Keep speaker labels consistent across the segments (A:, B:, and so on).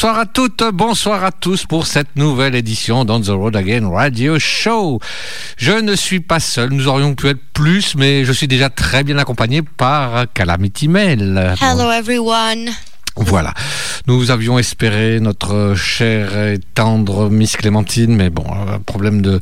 A: Bonsoir à toutes, bonsoir à tous pour cette nouvelle édition d'On the Road Again Radio Show. Je ne suis pas seul, nous aurions pu être plus, mais je suis déjà très bien accompagné par Calamity Mail.
B: Hello everyone.
A: Voilà. Nous avions espéré notre chère et tendre Miss Clémentine, mais bon, un problème de,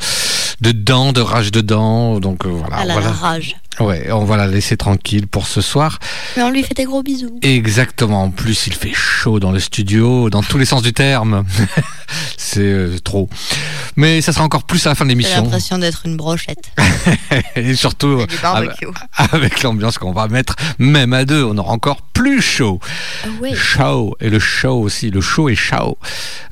A: de dents, de rage de dents, donc euh, voilà.
B: Elle a
A: voilà.
B: la rage.
A: Ouais, on va la laisser tranquille pour ce soir.
B: Mais on lui fait des gros bisous.
A: Exactement. En plus, il fait chaud dans le studio, dans tous les sens du terme. C'est euh, trop. Mais ça sera encore plus à la fin de
B: J'ai
A: l'émission.
B: l'impression d'être une brochette.
A: Et surtout,
B: Et
A: avec, l'ambiance qu'on va mettre, même à deux, on aura encore plus chaud.
B: Ah oui.
A: Chaud. Et le show aussi. Le show est chaud.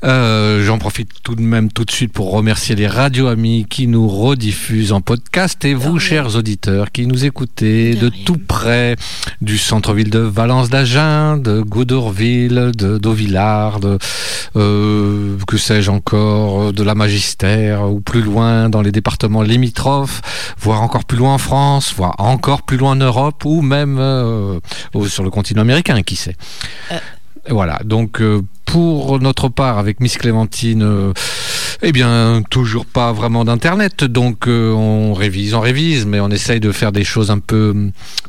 A: Euh, J'en profite tout de même tout de suite pour remercier les radios amis qui nous rediffusent en podcast et vous, chers auditeurs, qui nous écoutez
B: De
A: de, tout près du centre-ville de Valence d'Agen, de Goudorville, de d'Auvillard, de euh, que sais-je encore, de la Magistère ou plus loin dans les départements limitrophes, voire encore plus loin en France, voire encore plus loin en Europe ou même euh, sur le continent américain, qui sait.
B: Euh.
A: Voilà, donc euh, pour notre part avec Miss Clémentine, euh, eh bien toujours pas vraiment d'internet, donc euh, on révise, on révise, mais on essaye de faire des choses un peu,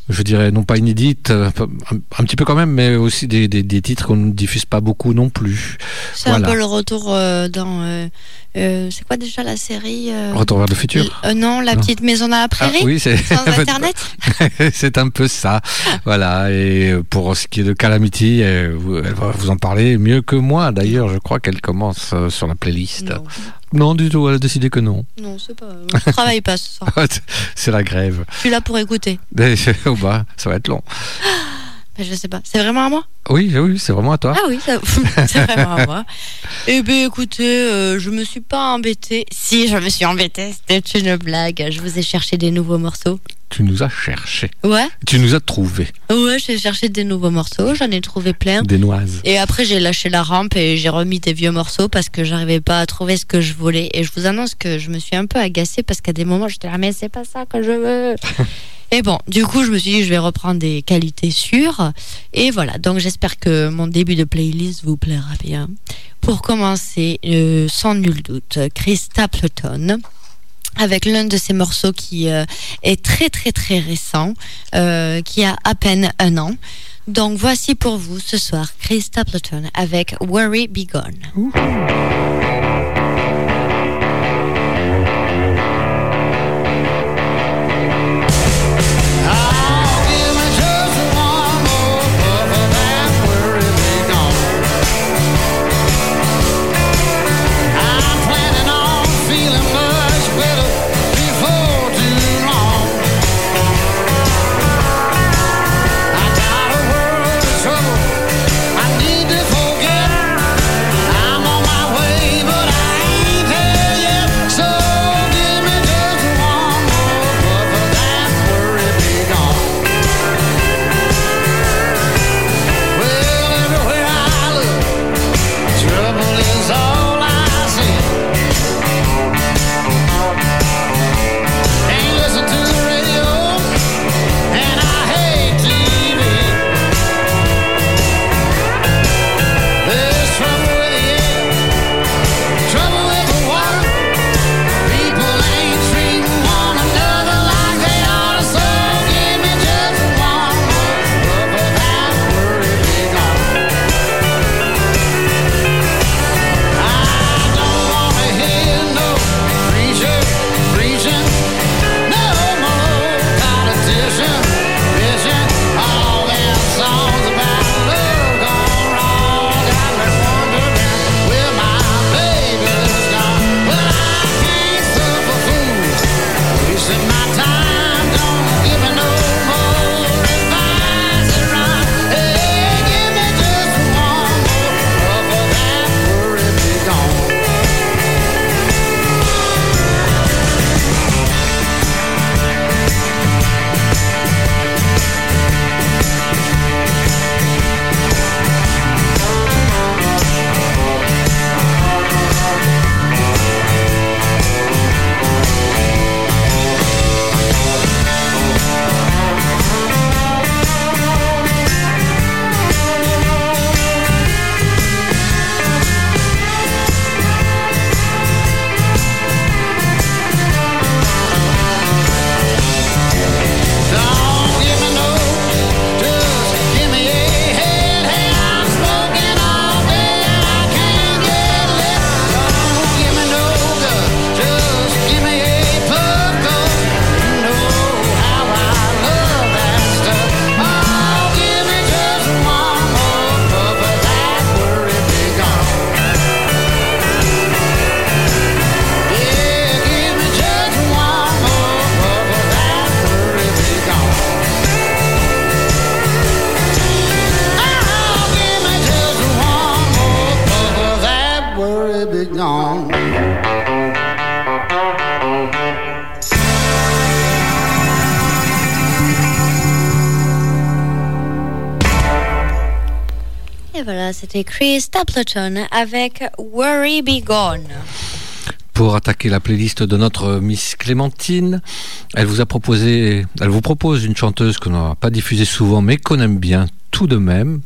A: je dirais non pas inédites, euh, un, un petit peu quand même, mais aussi des, des- des titres qu'on ne diffuse pas beaucoup non plus.
B: C'est
A: Voilà.
B: un peu le retour euh, dans. euh, c'est quoi déjà la série
A: Retour vers le futur.
B: Non, la
A: Non.
B: petite maison dans la
A: Ah,
B: prairie.
A: oui, c'est
B: Sans internet
A: c'est un peu ça. Voilà. Et pour ce qui est de Calamity, elle va vous en parler mieux que moi. D'ailleurs, je crois qu'elle commence sur la playlist.
B: Non,
A: Non, du tout. Elle a décidé que non.
B: non c'est pas. Je travaille pas ce soir.
A: c'est la grève.
B: Je suis là pour écouter.
A: Ça va être long.
B: Mais je sais pas. C'est vraiment à moi?
A: Oui, oui, c'est vraiment à toi.
B: Ah oui, c'est vraiment à moi. Eh bien, écoutez, euh, je me suis pas embêtée. Si, je me suis embêtée. C'était une blague. Je vous ai cherché des nouveaux morceaux.
A: Tu nous as cherché.
B: Ouais,
A: Tu nous as trouvé
B: ouais, j'ai cherché des nouveaux morceaux. J'en ai trouvé plein.
A: des noises.
B: Et après, j'ai lâché la rampe et j'ai remis des vieux morceaux parce que j'arrivais pas à trouver ce que je voulais. Et je vous annonce que je me suis un peu agacée parce qu'à des moments, j'étais là, mais c'est pas ça que je veux. et bon, du coup, je me suis dit, je vais reprendre des qualités sûres. Et voilà, donc j'espère que mon début de playlist vous plaira bien. Pour commencer, euh, sans nul doute, Chris Stapleton. Avec l'un de ses morceaux qui euh, est très très très récent, euh, qui a à peine un an. Donc voici pour vous ce soir Chris Stapleton avec Worry Be Gone. Chris Stapleton avec Worry Be Gone.
A: Pour attaquer la playlist de notre Miss Clémentine, elle vous a proposé, elle vous propose une chanteuse qu'on n'a pas diffusée souvent, mais qu'on aime bien tout de même.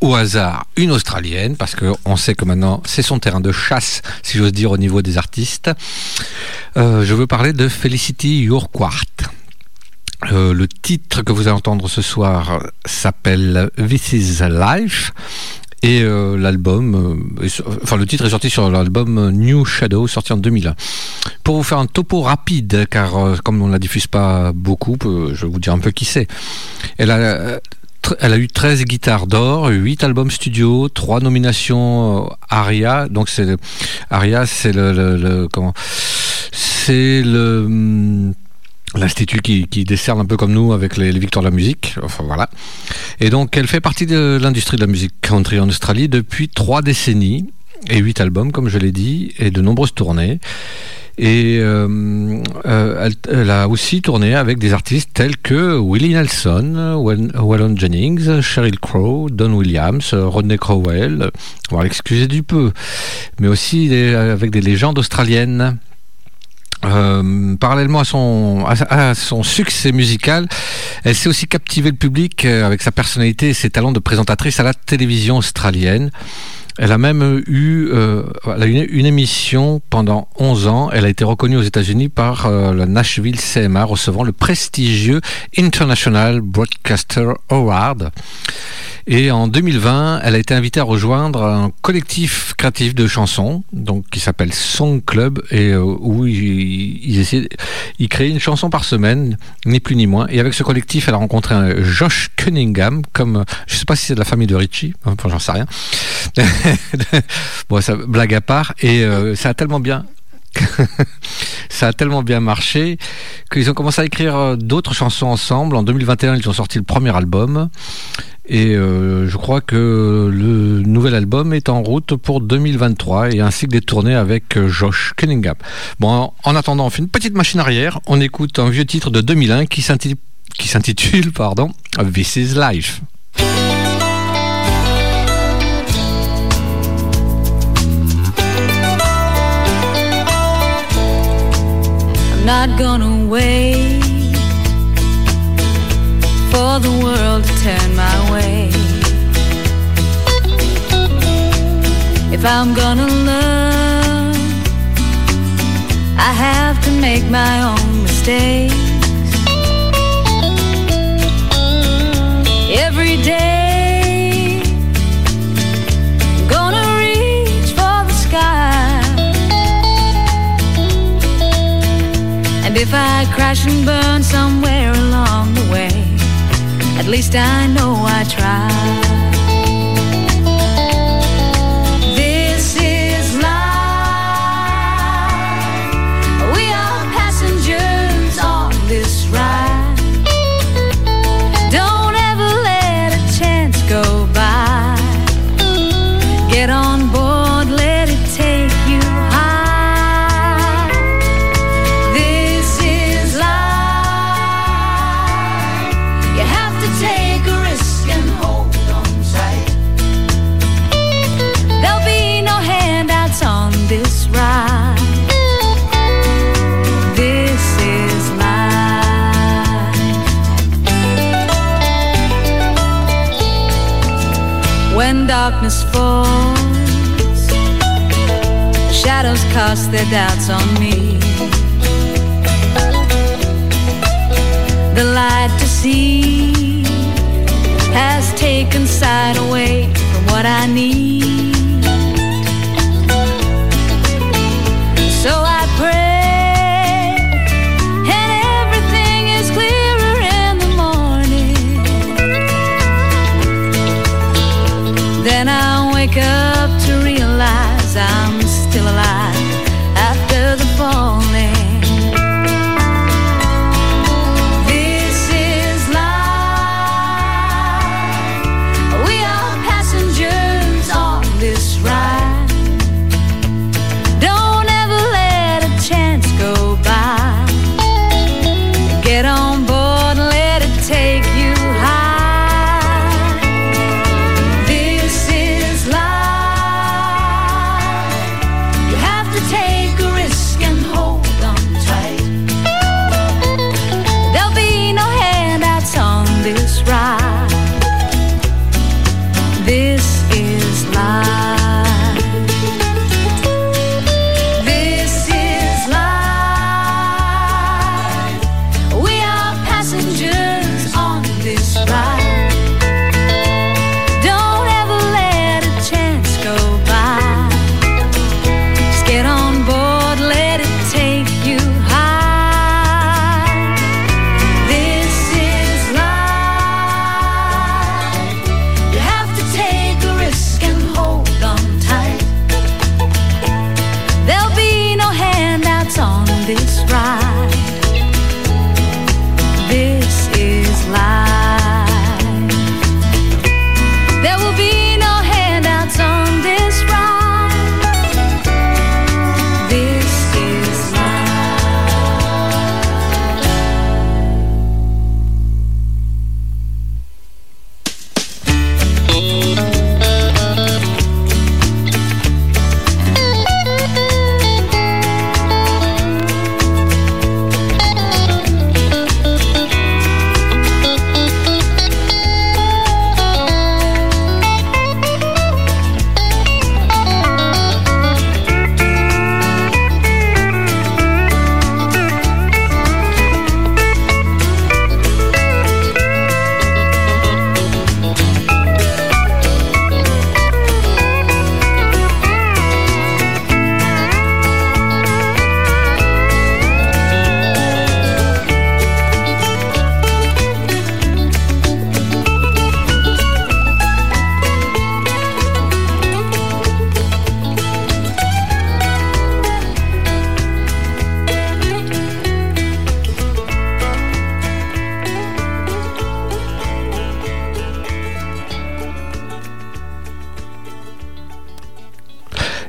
A: Au hasard, une Australienne, parce qu'on sait que maintenant c'est son terrain de chasse, si j'ose dire, au niveau des artistes. Euh, je veux parler de Felicity Urquhart. Euh, le titre que vous allez entendre ce soir s'appelle This is Life. Et euh, l'album, euh, enfin le titre est sorti sur l'album New Shadow, sorti en 2001. Pour vous faire un topo rapide, car euh, comme on ne la diffuse pas beaucoup, je vais vous dire un peu qui c'est. Elle a, elle a eu 13 guitares d'or, 8 albums studio, 3 nominations ARIA. Donc c'est ARIA, c'est le, le- le- comment C'est le hum, L'institut qui, qui décerne un peu comme nous avec les, les victoires de la musique, enfin voilà. Et donc elle fait partie de l'industrie de la musique country en Australie depuis trois décennies et huit albums comme je l'ai dit et de nombreuses tournées. Et euh, euh, elle, elle a aussi tourné avec des artistes tels que Willie Nelson, Waylon Jennings, Sheryl Crow, Don Williams, Rodney Crowell, on va l'excuser du peu, mais aussi avec des légendes australiennes. Euh, parallèlement à son, son succès musical, elle sait aussi captiver le public euh, avec sa personnalité et ses talents de présentatrice à la télévision australienne. Elle a même eu euh, elle a une, une émission pendant 11 ans. Elle a été reconnue aux États-Unis par euh, la Nashville CMA, recevant le prestigieux International Broadcaster Award. Et en 2020, elle a été invitée à rejoindre un collectif créatif de chansons, donc qui s'appelle Song Club, et euh, où ils, ils essaient, ils créent une chanson par semaine, ni plus ni moins. Et avec ce collectif, elle a rencontré un Josh Cunningham, comme je sais pas si c'est de la famille de Richie, enfin j'en sais rien. bon, ça blague à part, et euh, ça a tellement bien ça a tellement bien marché qu'ils ont commencé à écrire euh, d'autres chansons ensemble. En 2021, ils ont sorti le premier album. Et euh, je crois que le nouvel album est en route pour 2023 et ainsi que des tournées avec Josh Cunningham. Bon, en attendant, on fait une petite machine arrière. On écoute un vieux titre de 2001 qui s'intitule, qui s'intitule pardon, This is Life.
C: Not gonna wait for the world to turn my way. If I'm gonna learn, I have to make my own mistakes. Every day, if I crash and burn somewhere along the way, at least I know I tried. Cast their doubts on me. The light to see has taken sight away from what I need. So I pray, and everything is clearer in the morning. Then I wake up to realize I'm still alive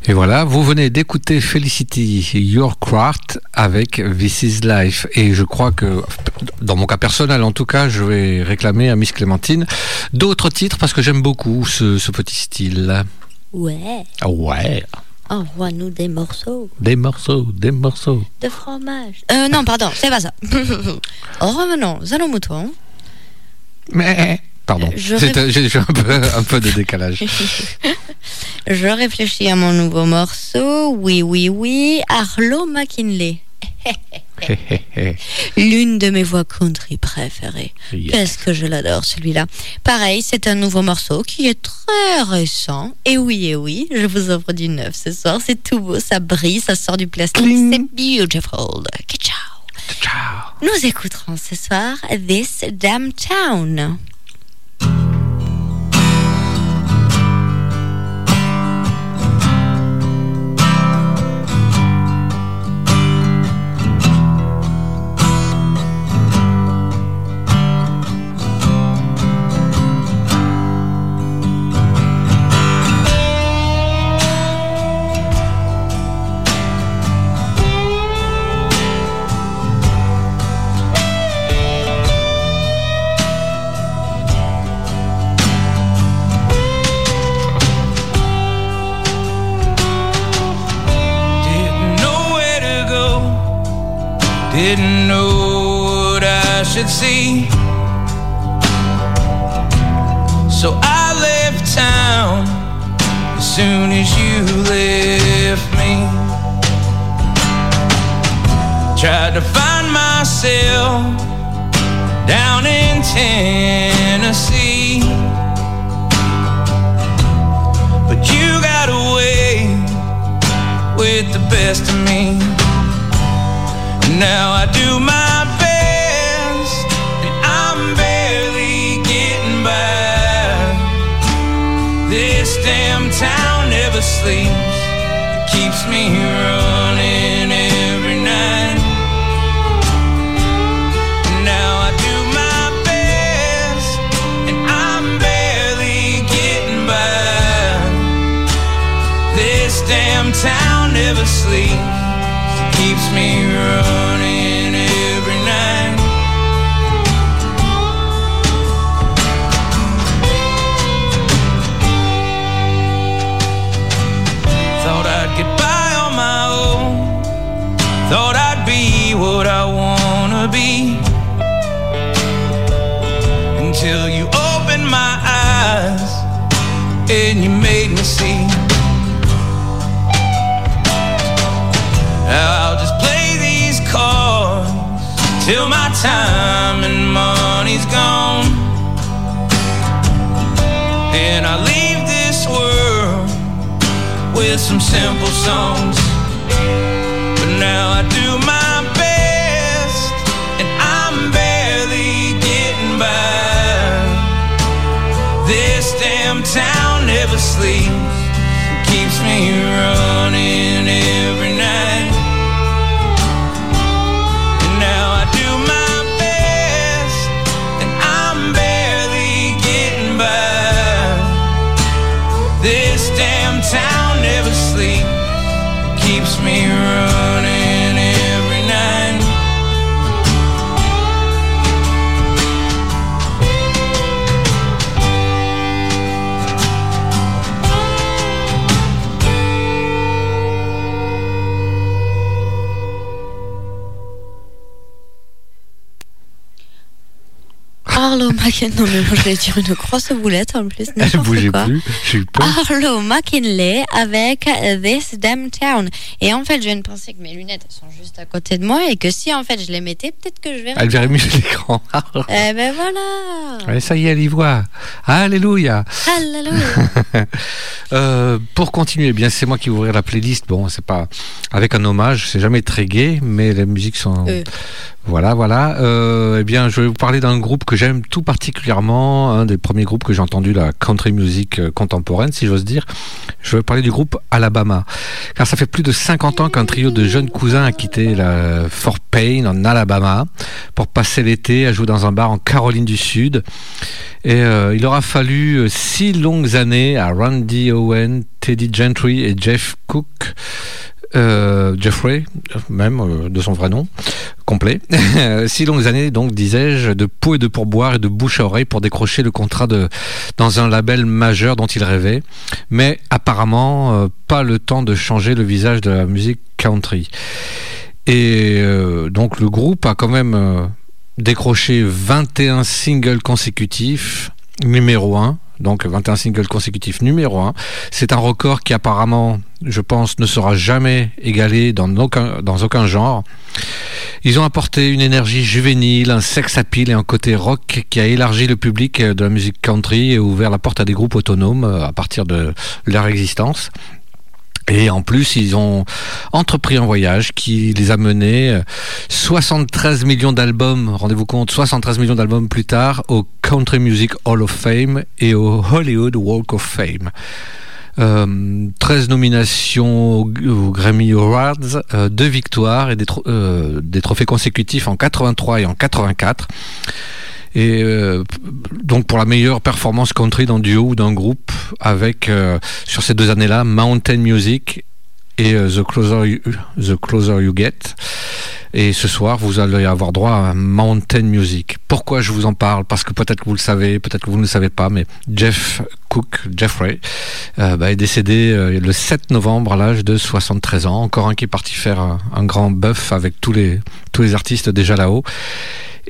A: Et voilà, vous venez d'écouter Felicity Your Craft avec This is Life. Et je crois que, dans mon cas personnel en tout cas, je vais réclamer à Miss Clémentine d'autres titres parce que j'aime beaucoup ce, ce petit style.
B: Ouais.
A: Ah Ouais,
B: Envoie-nous des morceaux
A: des morceaux, des morceaux.
B: de fromage. Euh, non, pardon, c'est pas ça. Revenons à nos moutons.
A: Mais, pardon, j'ai j'ai un peu, un peu de décalage.
B: Je réfléchis à mon nouveau morceau. Oui, oui, oui. Arlo McKinley. L'une de mes voix country préférées.
A: Yes.
B: Qu'est-ce que je l'adore celui-là. Pareil, c'est un nouveau morceau qui est très récent. Et oui, et oui, je vous offre du neuf ce soir. C'est tout beau, ça brille, ça sort du plastique. C'est beautiful. Ciao.
A: Ciao.
B: Nous écouterons ce soir This Damn Town.
D: Didn't know what I should see. So I left town as soon as you left me. Tried to find myself down in Tennessee. But you got away with the best of me. Now I do my best, and I'm barely getting by. This damn town never sleeps, simple songs. But now I do my best, and I'm barely getting by. This damn town never sleeps, keeps me running
B: Non, mais moi, je vais dire une grosse boulette en plus.
A: Elle bougeait
B: quoi.
A: plus. J'ai eu peur.
B: Arlo McKinley avec This Damn Town. Et en fait, je viens de penser que mes lunettes elles sont juste à côté de moi et que si en fait je les mettais, peut-être que je verrais.
A: Elle verrait mieux l'écran.
B: Eh ben voilà.
A: Ouais, ça y est, elle y voit. Alléluia.
B: Alléluia.
A: Euh, pour continuer, eh bien c'est moi qui vais ouvrir la playlist. Bon, c'est pas avec un hommage, c'est jamais très gai, mais les musiques sont
B: Euh.
A: Voilà, voilà. Euh, eh bien, je vais vous parler d'un groupe que j'aime tout particulièrement, un des premiers groupes que j'ai entendu la country music euh, contemporaine, si j'ose dire. Je vais parler du groupe Alabama, car ça fait plus de 50 ans qu'un trio de jeunes cousins a quitté la Fort Payne en Alabama pour passer l'été à jouer dans un bar en Caroline du Sud. Et euh, il aura fallu euh, six longues années à Randy Owen, Teddy Gentry et Jeff Cook euh, Jeffrey, même euh, de son vrai nom complet. Six longues années, donc, disais-je, de peau et de pourboire et de bouche à oreille pour décrocher le contrat de, dans un label majeur dont il rêvait. Mais apparemment, euh, pas le temps de changer le visage de la musique country. Et euh, donc, le groupe a quand même euh, décroché 21 singles consécutifs, numéro 1 donc 21 singles consécutifs numéro 1. C'est un record qui apparemment, je pense, ne sera jamais égalé dans aucun, genre. Ils ont apporté une énergie juvénile, un sex appeal et un côté rock qui a élargi le public de la musique country et ouvert la porte à des groupes autonomes euh, à partir de leur existence. Et en plus, ils ont entrepris un voyage qui les a menés 73 millions d'albums, rendez-vous compte, 73 millions d'albums plus tard au Country Music Hall of Fame et au Hollywood Walk of Fame. Euh, 13 nominations aux, aux Grammy Awards, euh, deux victoires et des, euh, des trophées consécutifs en 83 et en 84. Et euh, donc pour la meilleure performance country d'un duo ou d'un groupe avec euh, sur ces deux années-là Mountain Music et euh, The Closer You, The Closer You Get. Et ce soir, vous allez avoir droit à Mountain Music. Pourquoi je vous en parle? Parce que peut-être que vous le savez, peut-être que vous ne le savez pas, mais Jeff Cook, Jeffrey, euh, bah, est décédé euh, le 7 novembre à l'âge de 73 ans. Encore un qui est parti faire un, un grand bœuf avec tous les, tous les artistes déjà là-haut.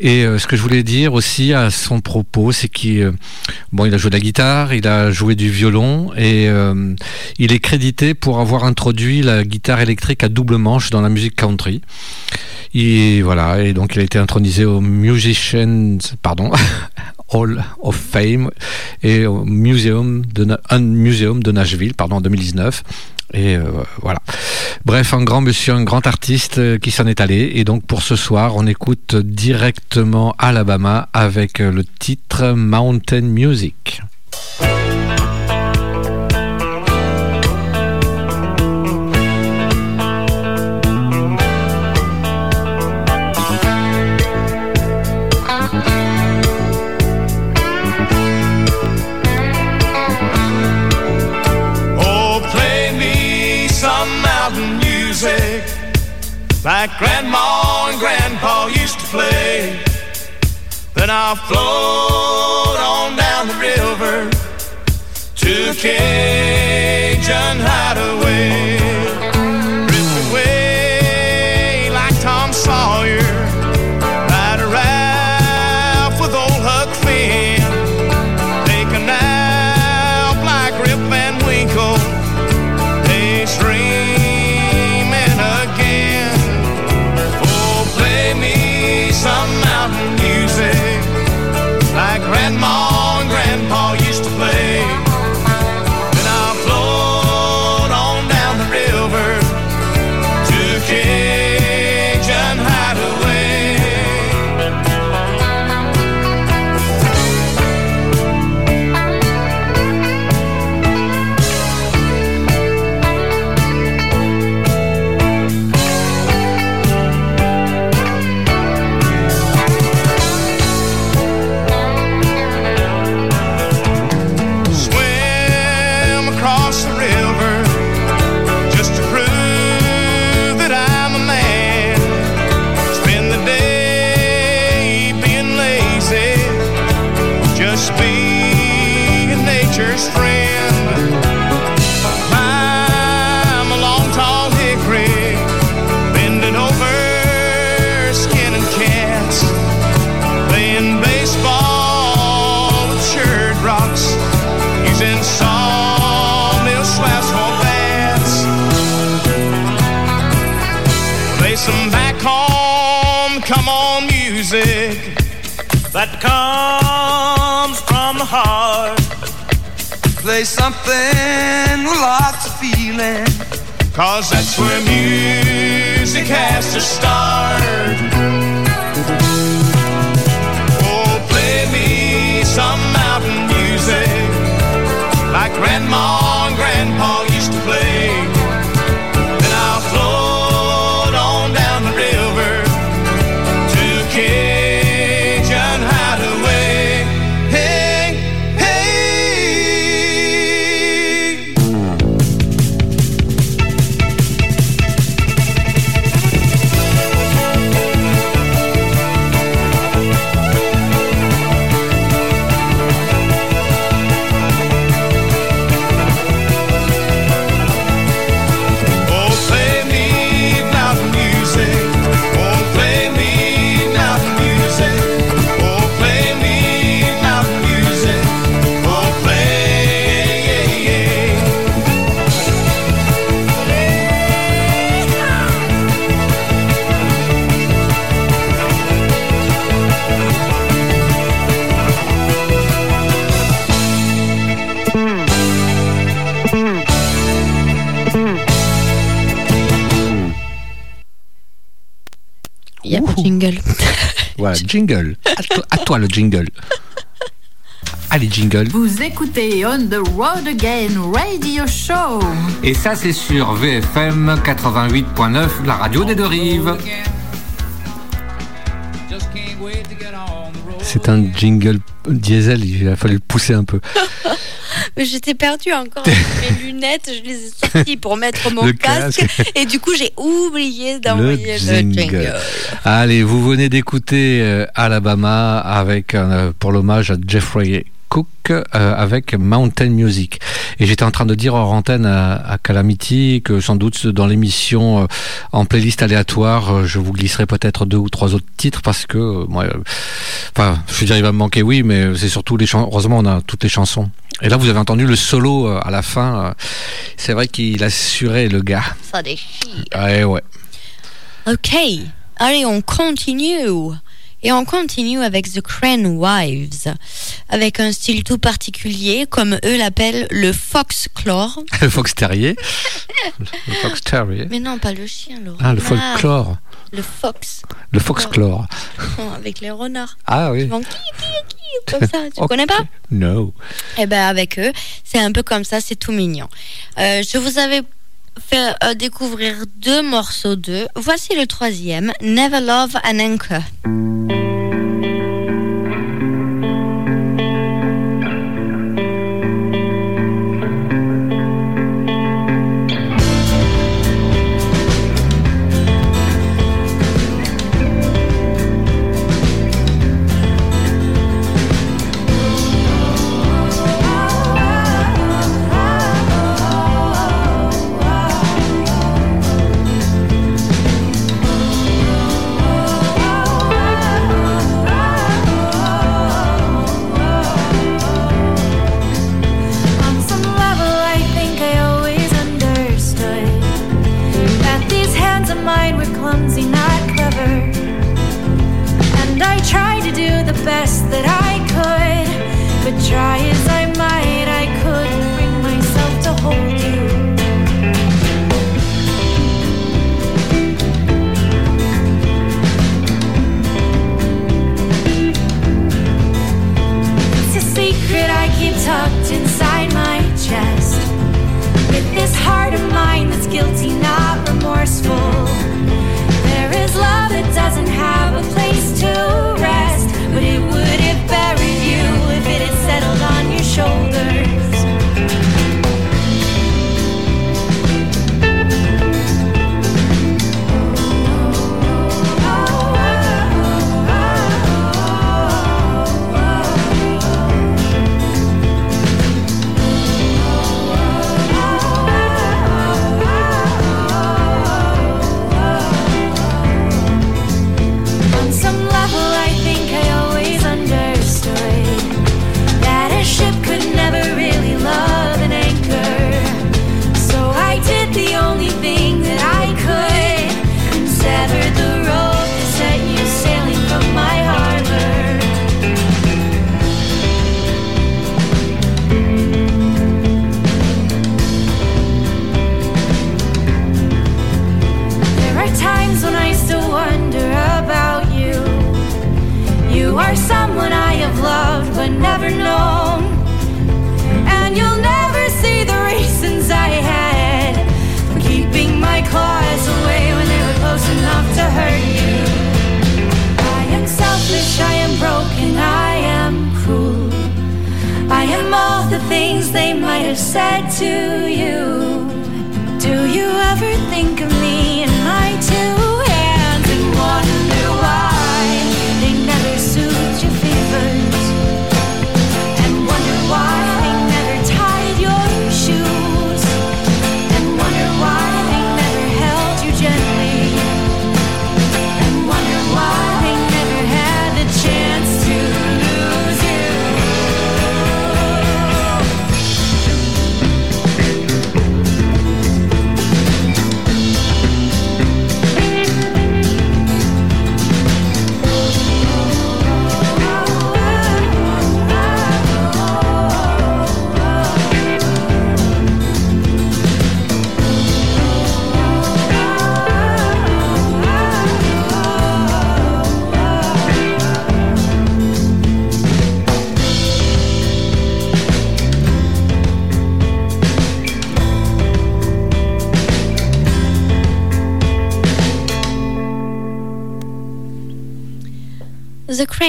A: Et euh, ce que je voulais dire aussi à son propos, c'est qu'il euh, a joué de la guitare, il a joué du violon et euh, il est crédité pour avoir introduit la guitare électrique à double manche dans la musique country. Et voilà, et donc il a été intronisé au Musicians, pardon, Hall of Fame et au Museum de, un de Nashville, pardon, en 2019. Et euh, voilà. Bref, un grand monsieur, un grand artiste euh, qui s'en est allé. Et donc pour ce soir, on écoute directement Alabama avec euh, le titre Mountain
D: Music. Like Grandma and Grandpa used to play. Then I'll float on down the river to Cajun Hideaway.
A: Voilà, jingle. À toi, à toi le jingle. Allez, jingle.
E: Vous écoutez On the Road Again Radio Show.
A: Et ça, c'est sur VFM 88.9, la radio des deux rives. C'est un jingle diesel, il a fallu le pousser un peu.
C: Mais j'étais perdue encore mes lunettes, je les ai sorties pour mettre mon
A: Le
C: casque,
A: casque.
C: et du coup j'ai oublié d'envoyer le
A: jingle.
C: jingle.
A: Allez, vous venez d'écouter euh, Alabama avec euh, pour l'hommage à Jeffrey Cook euh, avec Mountain Music. Et j'étais en train de dire hors antenne à, à Calamity que sans doute dans l'émission euh, en playlist aléatoire, euh, je vous glisserai peut-être deux ou trois autres titres parce que moi, enfin, je veux dire, il va me manquer, oui, mais c'est surtout les chansons. Heureusement, on a toutes les chansons. Et là, vous avez entendu le solo à la fin. C'est vrai qu'il assurait le gars.
C: Ça déchire.
A: Ouais, ouais.
C: Ok, allez, on continue. Et on continue avec The Crane Wives, avec un style tout particulier, comme eux l'appellent le foxclore.
A: Le fox terrier. Le fox terrier.
C: Mais non, pas le chien, le
A: Ah, le
C: renard.
A: folklore.
C: Le fox,
A: Le foxclore.
C: avec les renards.
A: Ah oui.
C: vont qui, qui, qui, comme ça. Tu
A: Ok.
C: connais pas?
A: No.
C: Eh ben avec eux, c'est un peu comme ça, c'est tout mignon. Euh, je vous avais fait euh, découvrir deux morceaux d'eux. Voici le troisième, Never Love an Anchor.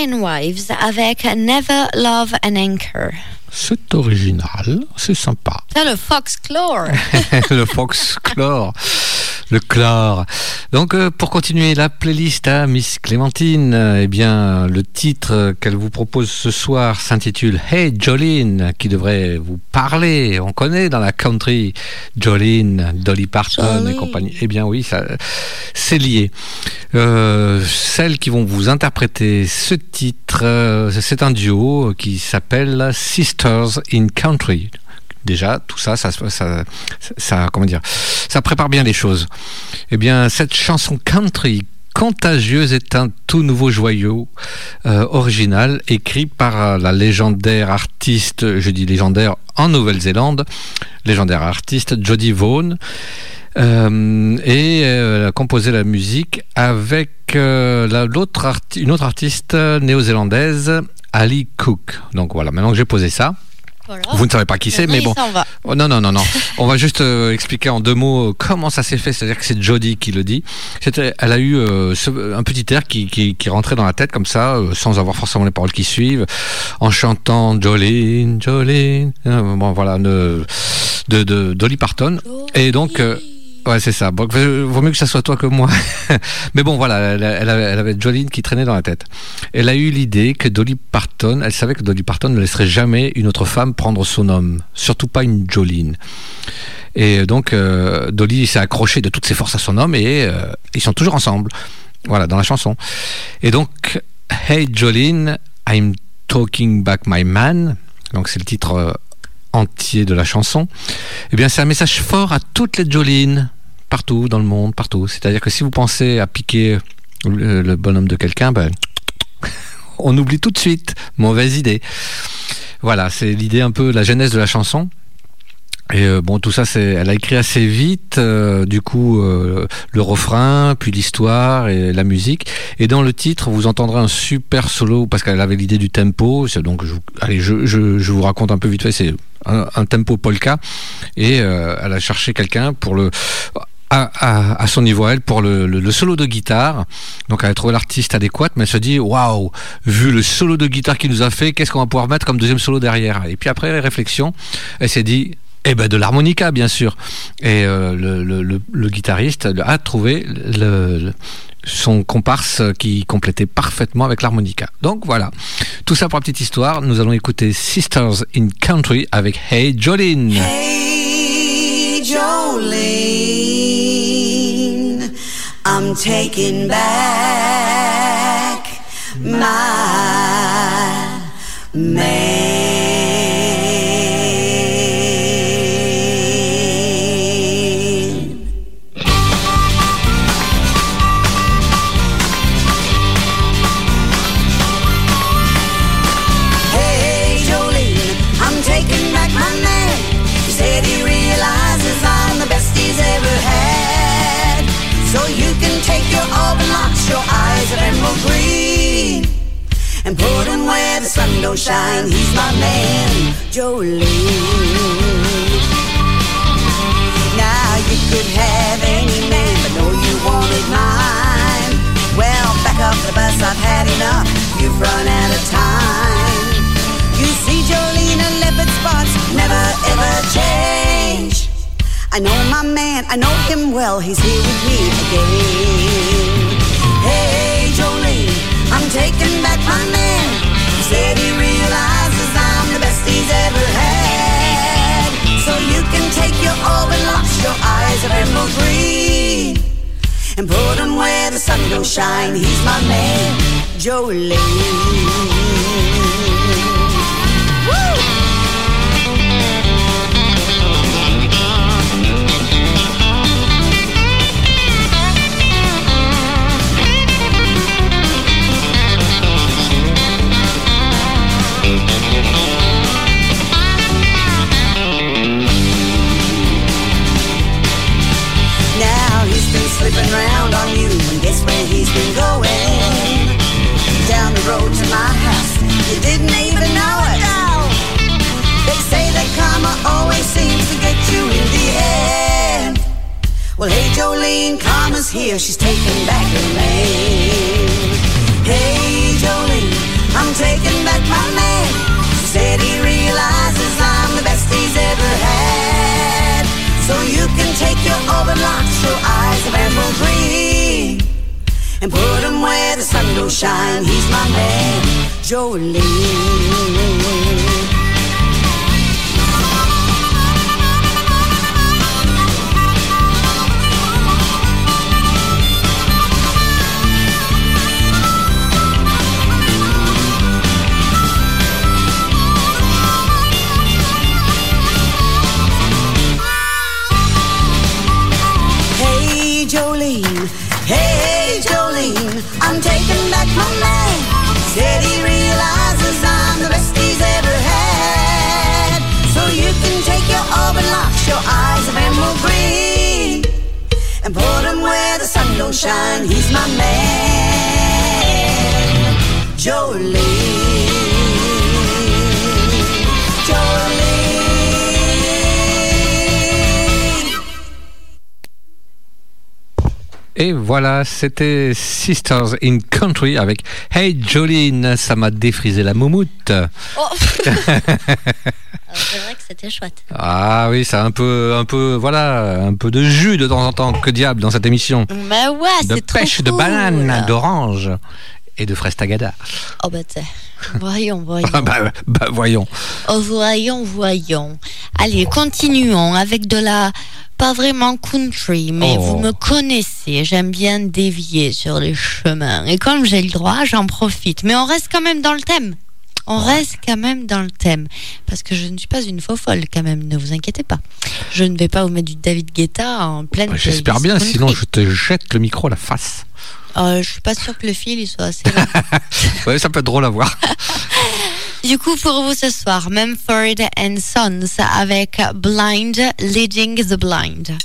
B: Crane Wives avec Never Love an Anchor.
A: C'est original, c'est sympa.
B: C'est le Foxclore.
A: le Foxclore. Le chlore. Donc, euh, pour continuer la playlist à Miss Clémentine, euh, eh bien, le titre qu'elle vous propose ce soir s'intitule Hey Jolene, qui devrait vous parler. On connaît dans la country Jolene, Dolly Parton et compagnie. Eh bien, oui, ça, c'est lié. Euh, celles qui vont vous interpréter ce titre, euh, c'est un duo qui s'appelle Sisters in Country. Déjà, tout ça, ça, ça, comment dire, ça prépare bien les choses. Eh bien, cette chanson country contagieuse est un tout nouveau joyau euh, original écrit par euh, la légendaire artiste, je dis légendaire en Nouvelle-Zélande, légendaire artiste Jodie Vaughan. Euh, et elle a composé la musique avec une autre artiste néo-zélandaise, Ali Cook. Donc voilà, maintenant que j'ai posé ça,
B: Voilà.
A: vous ne savez pas qui c'est, mais bon.
B: Va.
A: Oh, non, non, non, non. On va juste euh, expliquer en deux mots euh, comment ça s'est fait. C'est-à-dire que c'est Jodie qui le dit. C'était, elle a eu euh, ce- un petit air qui, qui, qui rentrait dans la tête comme ça, euh, sans avoir forcément les paroles qui suivent, en chantant Jolene, Jolene. euh, bon, voilà, de, de, de Dolly Parton. Et donc. Ouais, c'est ça. Bon, vaut mieux que ça soit toi que moi. Mais bon, voilà, elle, elle avait, elle avait Jolene qui traînait dans la tête. Elle a eu l'idée que Dolly Parton, elle savait que Dolly Parton ne laisserait jamais une autre femme prendre son homme, surtout pas une Jolene. Et donc, euh, Dolly s'est accrochée de toutes ses forces à son homme et euh, ils sont toujours ensemble. Voilà, dans la chanson. Et donc, Hey Jolene, I'm talking back my man. Donc, c'est le titre euh, entier de la chanson. Eh c'est un message fort à toutes les Jolene, partout dans le monde, partout. C'est-à-dire que si vous pensez à piquer le, le bonhomme de quelqu'un, ben, on oublie tout de suite. Mauvaise idée. Voilà, c'est l'idée un peu, la genèse de la chanson. Et euh, bon, tout ça, c'est, elle a écrit assez vite, euh, du coup, euh, le refrain, puis l'histoire et la musique. Et dans le titre, vous entendrez un super solo parce qu'elle avait l'idée du tempo. C'est donc, je, allez, je, je, je vous raconte un peu vite fait. C'est un, tempo polka, et euh, elle a cherché quelqu'un pour le à, à, à son niveau elle pour le, le, le solo de guitare. Donc elle a trouvé l'artiste adéquat, mais elle se dit waouh, vu le solo de guitare qu'il nous a fait, qu'est-ce qu'on va pouvoir mettre comme deuxième solo derrière? Et puis après réflexion, elle s'est dit eh ben de l'harmonica bien sûr. Et euh, le, guitariste a trouvé son comparse qui complétait parfaitement avec l'harmonica. Donc voilà, tout ça pour la petite histoire. Nous allons écouter Sisters in Country avec Hey Jolene.
F: Hey, Jolene, I'm taking back my the sun don't shine. He's my man, Jolene. Now you could have any man, but no, you wanted mine. Well, back up the bus, I've had enough. You've run out of time. You see, Jolene, a leopard spots never ever change. I know my man, I know him well, he's here with me again. Hey, Jolene, I'm taking back my man. Said he realizes I'm the best he's ever had. So you can take your overlocks, your eyes of emerald green, and put them where the sun don't shine. He's my man, Jolene. Didn't even know it. They say that karma always seems to get you in the end. Well, hey Jolene, karma's here. She's taking back her name. Hey Jolene, I'm taking back my man. Said he realizes I'm the best he's ever had. So you can take your overlocks, your eyes of emerald green, and put him where the sun don't shine. He's my man, Jolene. Said he realizes I'm the best he's ever had. So you can take your overlocks, your eyes of emerald green, and put them where the sun don't shine. He's my man. Jolene.
A: Et voilà, c'était Sisters in Country avec Hey Jolene, ça m'a défrisé la moumoute.
B: Oh. Alors, c'est vrai que c'était chouette.
A: Ah oui, ça a un peu, un peu, voilà, un peu de jus de temps en temps. Que diable dans cette émission
B: Mais ouais,
A: De
B: trop
A: pêche, de banane, d'orange et de fraise tagada.
B: Oh bah. Voyons, voyons.
A: Ah bah, bah, voyons.
B: Oh, voyons, voyons. Allez, continuons avec de la. Pas vraiment country, mais
A: Oh.
B: vous me connaissez, j'aime bien dévier sur les chemins. Et comme j'ai le droit, j'en profite. Mais on reste quand même dans le thème. On reste quand même dans le thème. Parce que je ne suis pas une faux folle, quand même, ne vous inquiétez pas. Je ne vais pas vous mettre du David Guetta en pleine.
A: Bah, J'espère bien,
B: country.
A: sinon je te jette le micro à la face.
B: Euh, je suis pas sûre que le fil il soit assez long.
A: Ouais, ça peut être drôle à voir.
B: Du coup, pour vous ce soir, Mumford and Sons avec Blind Leading the Blind.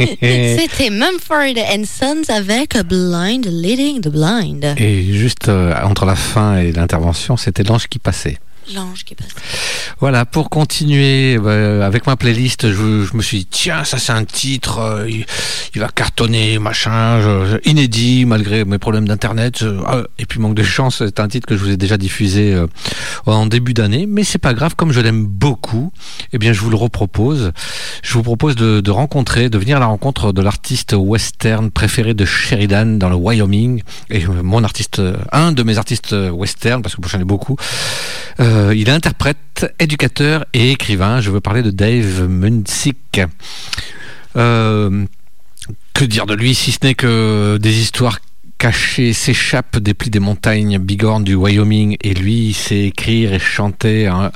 B: C'était Mumford and Sons avec Blind Leading the Blind.
A: Et juste euh, entre la fin et l'intervention, c'était l'ange qui passait.
B: L'ange.
A: Voilà, pour continuer euh, avec ma playlist, je, me suis dit, tiens, ça c'est un titre, euh, il, va cartonner, machin, inédit malgré mes problèmes d'internet. ah, et puis manque de chance, c'est un titre que je vous ai déjà diffusé euh, en début d'année, mais c'est pas grave, comme je l'aime beaucoup, eh bien je vous le repropose. Je vous propose de, rencontrer, de venir à la rencontre de l'artiste western préféré de Sheridan dans le Wyoming, et euh, mon artiste, euh, un de mes artistes euh, western, parce que j'en ai beaucoup. Euh, il interprète, éducateur et écrivain. Je veux parler de Dave Munsick. Euh, que dire de lui si ce n'est que des histoires cachées s'échappent des plis des montagnes bigornes du Wyoming et lui il sait écrire et chanter un,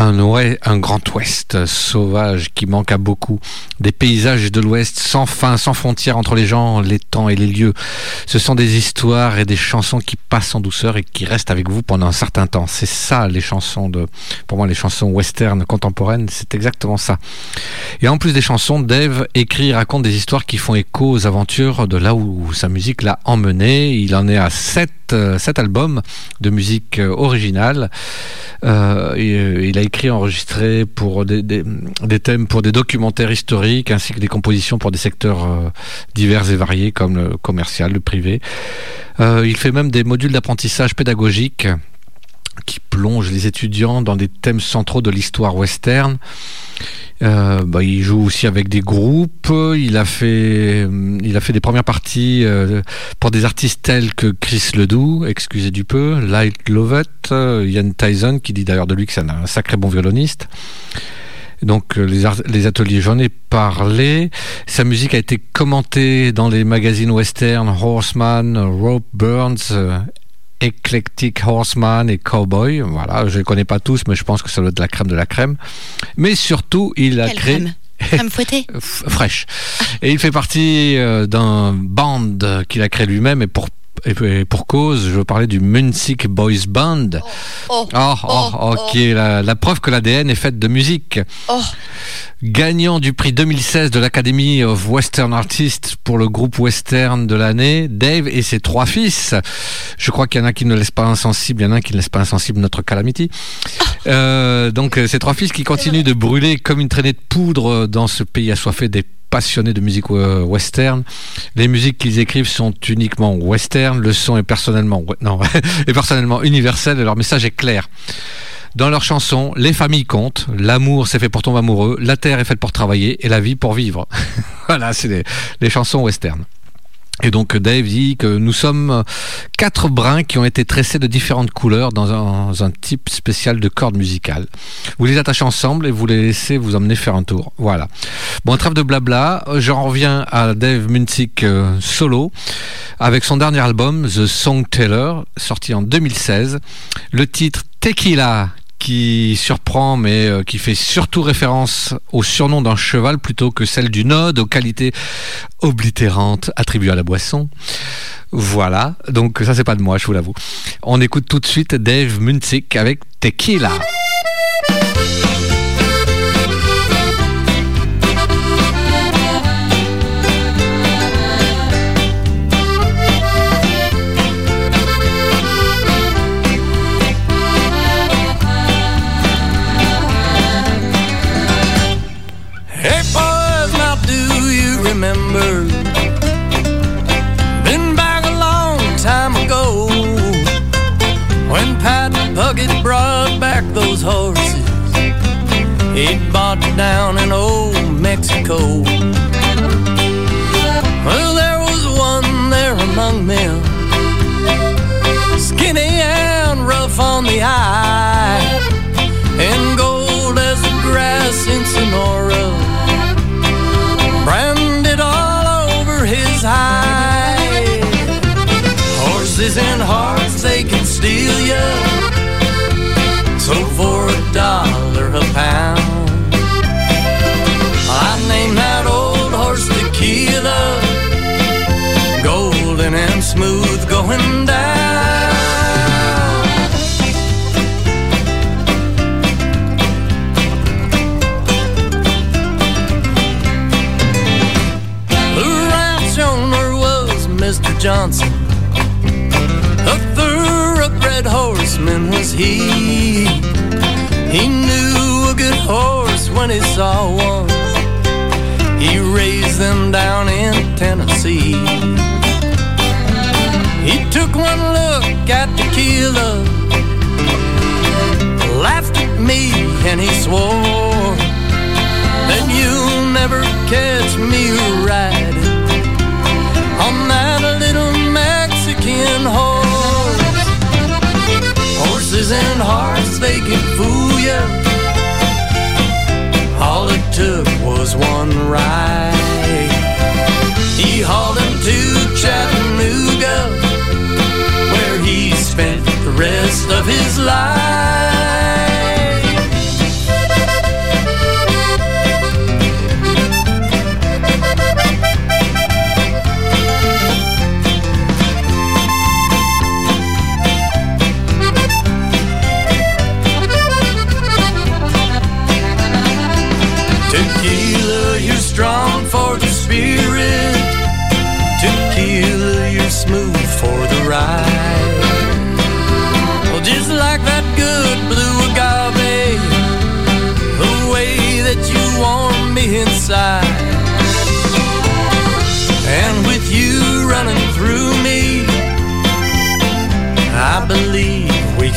A: un, grand ouest sauvage qui manque à beaucoup. Des paysages de l'ouest sans fin, sans frontières entre les gens, les temps et les lieux. Ce sont des histoires et des chansons qui passent en douceur et qui restent avec vous pendant un certain temps. C'est ça les chansons de, pour moi les chansons western contemporaines, c'est exactement ça. Et en plus des chansons, Dave écrit et raconte des histoires qui font écho aux aventures de là où sa musique l'a emmené. Il en est à 7 cet euh, album de musique euh, originale. Euh, il, a écrit, et enregistré pour des, thèmes pour des documentaires historiques ainsi que des compositions pour des secteurs divers et variés comme le commercial, le privé. Il fait même des modules d'apprentissage pédagogique qui plongent les étudiants dans des thèmes centraux de l'histoire western. Euh, bah, il joue aussi avec des groupes. Il a fait, il a fait des premières parties euh, pour des artistes tels que Chris Ledoux, excusez du peu, Light Lovett, euh, Ian Tyson, qui dit d'ailleurs de lui que c'est un, sacré bon violoniste. Donc euh, les, ateliers, j'en ai parlé. Sa musique a été commentée dans les magazines western Horseman, Rope Burns, Eclectic Horseman et Cowboy. Voilà, je les connais pas tous, mais je pense que ça doit être de la crème de la crème. Mais surtout, il a
B: Quelle
A: créé
B: crème? Crème fouettée?
A: Fraîche. Et il fait partie euh, d'un band qu'il a créé lui-même et pour et pour cause, je veux parler du Munsick Boys Band.
B: Oh,
A: Oh, oh,
B: oh,
A: ok, La, la preuve que l'ADN est faite de musique.
B: oh.
A: Gagnant du prix 2016 de l'Academy of Western Artists pour le groupe western de l'année, Dave et ses trois fils. Je crois qu'il y en a qui ne laissent pas insensible, il y en a un qui ne laisse pas insensible notre Calamity. Euh, donc euh, ces trois fils qui continuent de brûler comme une traînée de poudre dans ce pays assoiffé des passionnés de musique euh, western. Les musiques qu'ils écrivent sont uniquement western, le son est personnellement universel et leur message est clair. Dans leurs chansons, les familles comptent, l'amour c'est fait pour tomber amoureux, la terre est faite pour travailler et la vie pour vivre. voilà, c'est les chansons western. Et donc Dave dit que nous sommes quatre brins qui ont été tressés de différentes couleurs dans un, type spécial de corde musicale. Vous les attachez ensemble et vous les laissez vous emmener faire un tour. Voilà. Bon, trêve de blabla, j'en reviens à Dave Munsick euh, solo avec son dernier album The Song Teller sorti en 2016. Le titre Tequila qui surprend mais euh, qui fait surtout référence au surnom d'un cheval plutôt que celle d'une ode aux qualités oblitérantes attribuées à la boisson. Voilà, donc ça c'est pas de moi, je vous l'avoue. On écoute tout de suite Dave Munsick avec Tequila.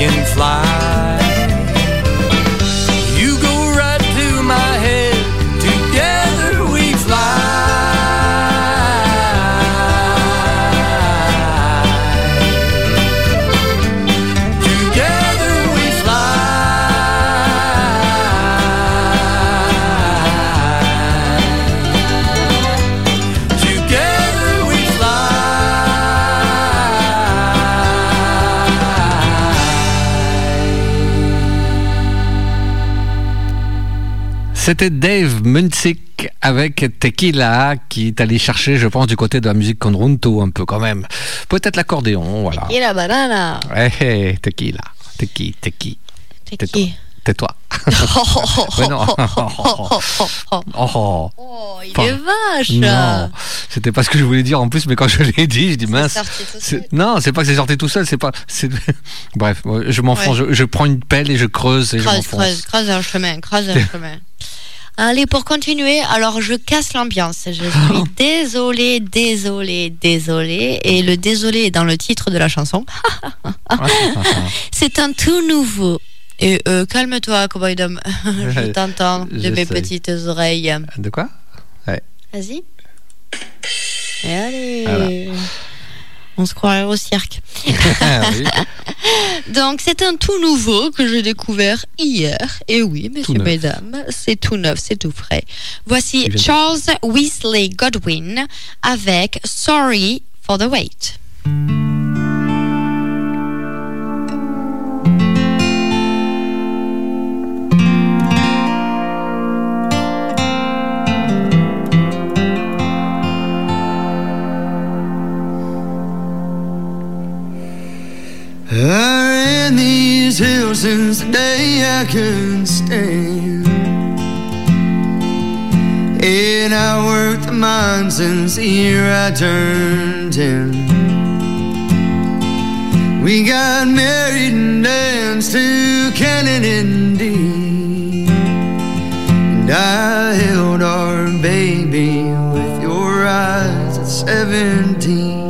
G: Can fly.
A: C'était Dave Munzik avec Tequila qui est allé chercher, je pense, du côté de la musique conjunto un peu quand même. Peut-être l'accordéon, voilà.
B: Et la banana.
A: Eh, eh, tequila, tequi, tequi.
B: T'es
A: Tais-toi. Oh,
B: Oh, il est vache.
A: non, c'était pas ce que je voulais dire en plus, mais quand je l'ai dit, je dis mince.
B: sorti tout
A: c'est-
B: seul.
A: Non, c'est pas que c'est sorti tout seul, c'est pas. Bref, je m'enfonce,
B: Ouais.
A: je, je prends une pelle et je creuse et je
B: creuse,
A: m'enfonce.
B: creuse, creuse un chemin, creuse un chemin. Allez, pour continuer, alors je casse l'ambiance. Je suis désolée, désolée, désolée. Et le désolé est dans le titre de la chanson. C'est un tout nouveau. Et euh, calme-toi, Cowboy Dom. je t'entends de mes petites oreilles.
A: De quoi?
B: Vas-y. Et allez.
A: Voilà.
B: On se croirait au cirque.
A: Ah oui.
B: Donc, c'est un tout nouveau que j'ai découvert hier. Et oui, messieurs, mesdames, c'est tout neuf, c'est tout frais. Voici Charles Weasley Godwin avec Sorry for the Wait.
H: Since the day I could stand. And I worked the mine since year I turned ten. We got married and danced to Canon Indy. And I held our baby with your eyes at seventeen.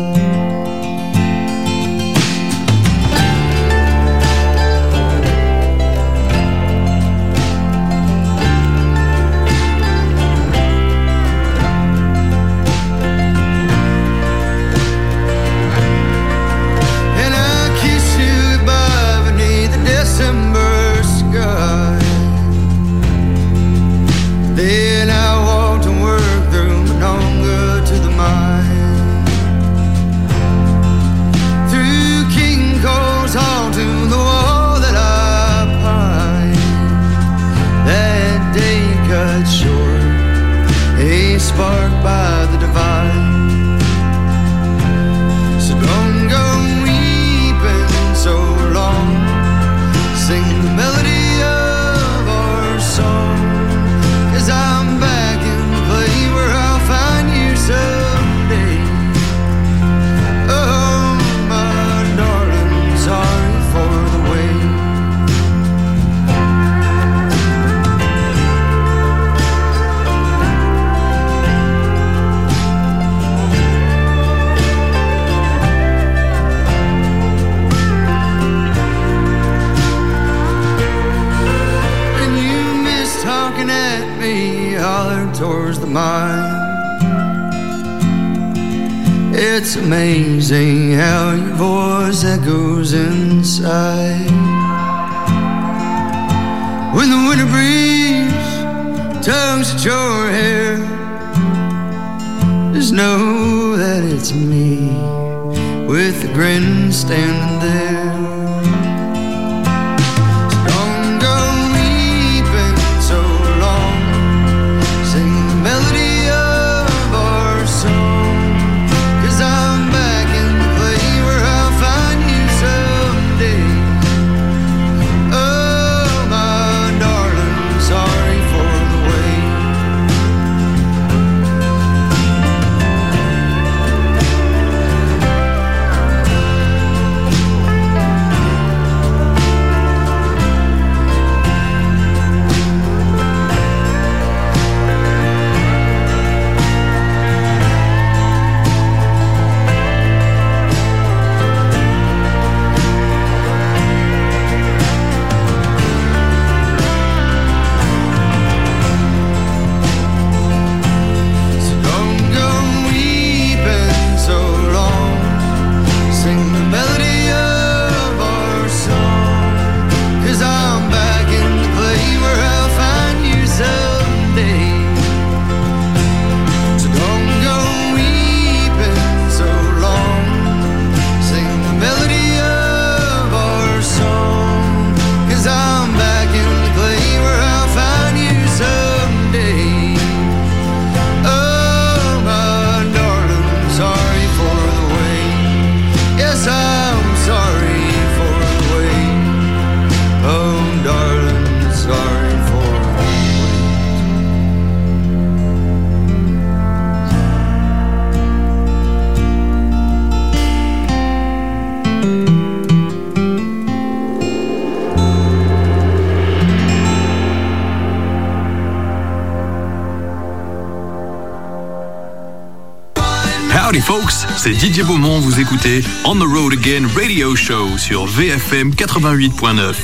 I: C'est Didier Beaumont, vous écoutez On the Road Again Radio Show sur VFM 88.9.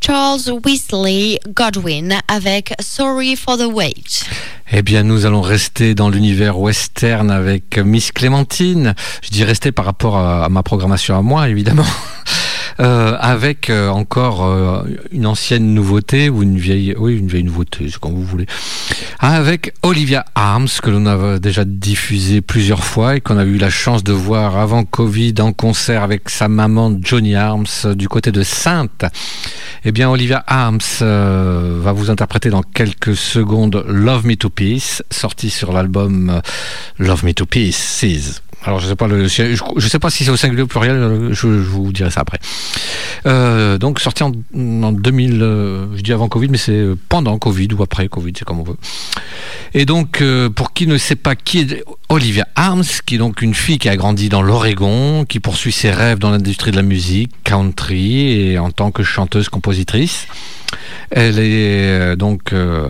B: Charles Weasley Godwin avec Sorry for the Wait.
A: Eh bien, nous allons rester dans l'univers western avec Miss Clémentine. Je dis rester par rapport à, à ma programmation à moi, évidemment. Euh, avec euh, encore euh, une ancienne nouveauté ou une vieille, oui, une vieille nouveauté, c'est comme vous voulez. Avec Olivia Arms que l'on a déjà diffusé plusieurs fois et qu'on a eu la chance de voir avant Covid en concert avec sa maman Johnny Arms du côté de Sainte. Eh bien, Olivia Arms euh, va vous interpréter dans quelques secondes Love Me to Peace, sorti sur l'album euh, Love Me to Pieces. Alors je sais pas je, je sais pas si c'est au singulier ou au pluriel, euh, je, vous dirai ça après. Euh, donc sorti en, en 2000, euh, je dis avant Covid, mais c'est pendant Covid ou après Covid, c'est comme on veut. Et donc pour qui ne sait pas qui est Olivia Arms, qui est donc une fille qui a grandi dans l'Oregon, qui poursuit ses rêves dans l'industrie de la musique, country et en tant que chanteuse-compositrice. Elle est euh, donc, euh,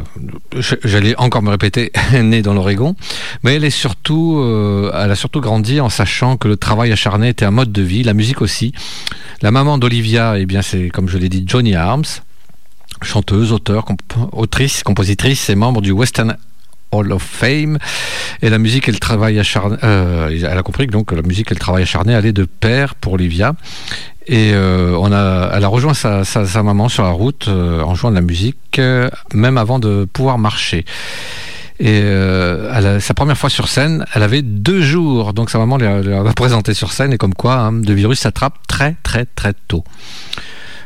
A: j'allais encore me répéter, née dans l'Oregon, mais elle est surtout, euh, elle a surtout grandi en sachant que le travail acharné était un mode de vie, la musique aussi. La maman d'Olivia, eh bien, c'est comme je l'ai dit, Johnny Arms, chanteuse, auteur, comp- autrice, compositrice et membre du Western Hall of Fame. Et la musique et le travail acharné, elle a compris que donc la musique et le travail acharné allaient de pair pour Olivia. Et euh, on a, elle a rejoint sa, maman sur la route euh, en jouant de la musique, euh, même avant de pouvoir marcher. Et elle sa première fois sur scène, elle avait deux jours, donc sa maman l'a l'a présenté sur scène, et comme quoi, hein, le virus s'attrape très très très tôt.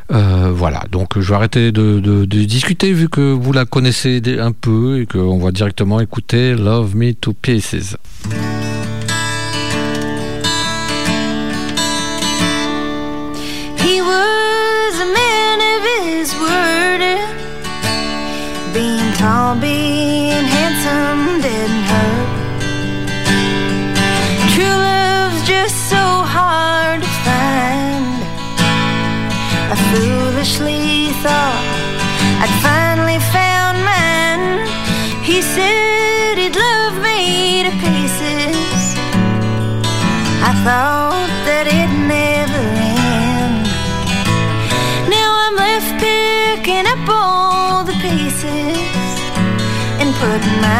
A: Voilà, donc je vais arrêter de, de- discuter vu que vous la connaissez un peu et qu'on va directement écouter Love Me to Pieces.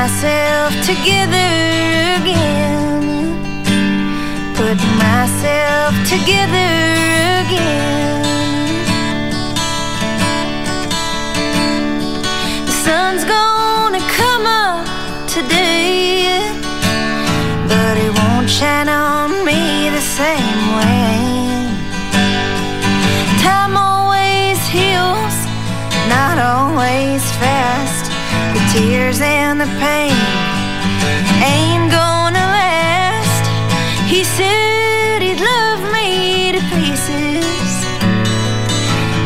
J: Myself together again. Put myself together again. The pain ain't gonna last. He said he'd love me to pieces.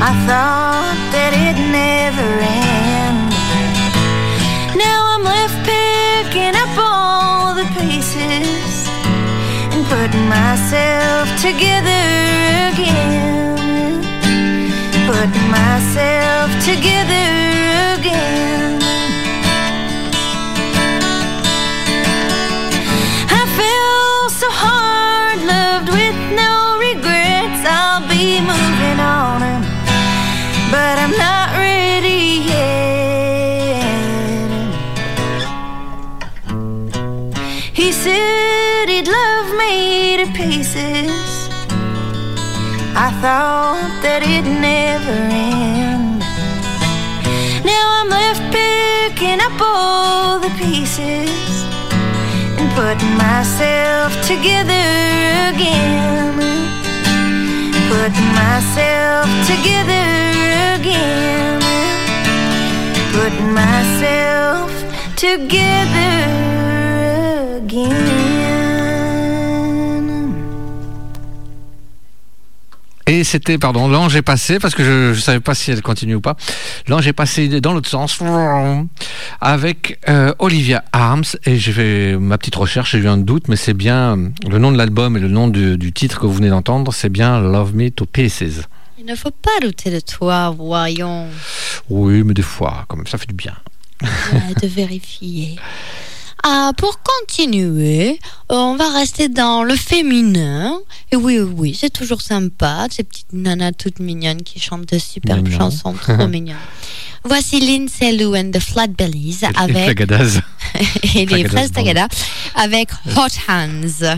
J: I thought that it'd never end. Now I'm left picking up all the pieces and putting myself together again. Putting myself together thought that it'd never end. Now I'm left picking up all the pieces and putting myself together again. Putting myself together again. Putting myself together again.
A: Et c'était, pardon, l'ange est passé, parce que je ne savais pas si elle continue ou pas. L'ange est passé dans l'autre sens, avec euh, Olivia Arms. Et j'ai fait ma petite recherche, j'ai eu un doute, mais c'est bien le nom de l'album et le nom du, du titre que vous venez d'entendre, c'est bien Love Me to Pieces.
B: Il ne faut pas douter de toi, voyons.
A: Oui, mais des fois, quand même, ça fait du bien.
B: De vérifier. Ah, pour continuer, on va rester dans le féminin. Et oui, oui, oui, c'est toujours sympa, ces petites nanas toutes mignonnes qui chantent de superbes
A: Mignon.
B: chansons trop mignonnes. Voici Lindsay Lohan de Flatbellies
A: Et
B: avec et les. Tagada avec Hot Hands.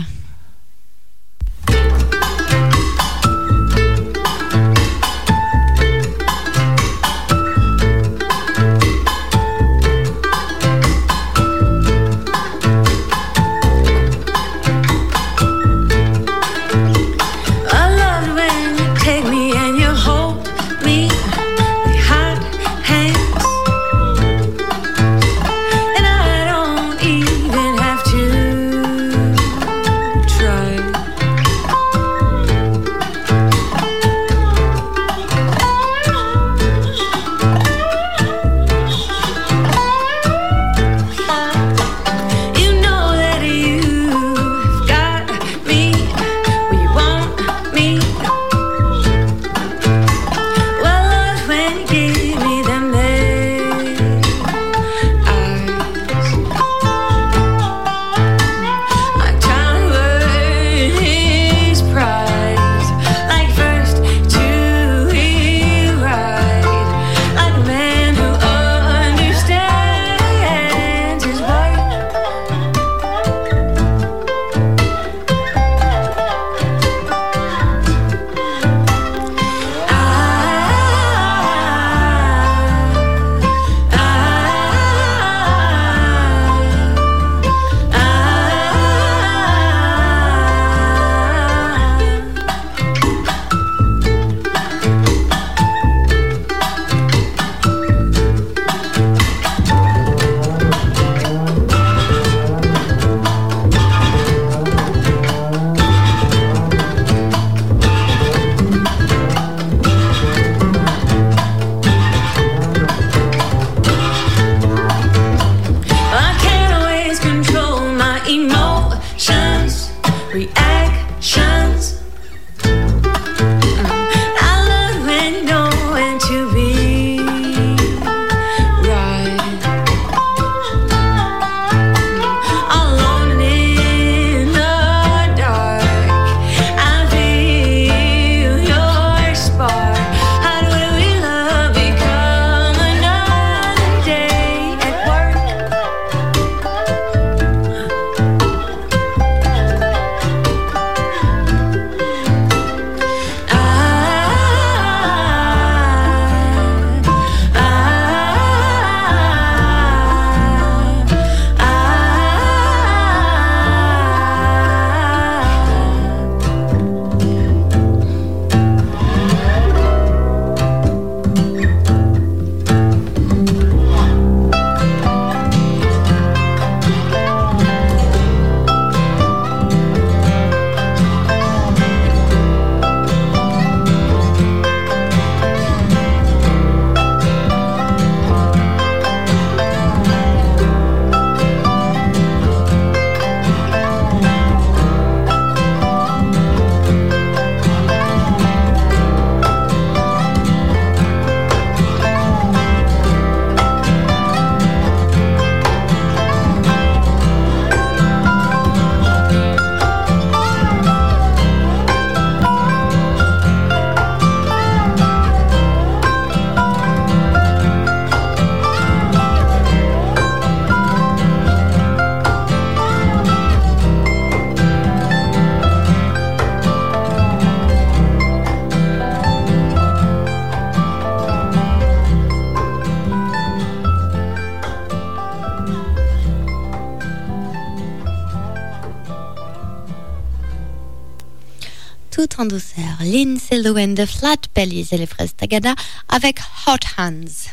B: En douceur Lindsay Lohan de Flat Bellies et les fraises Tagada avec Hot Hands.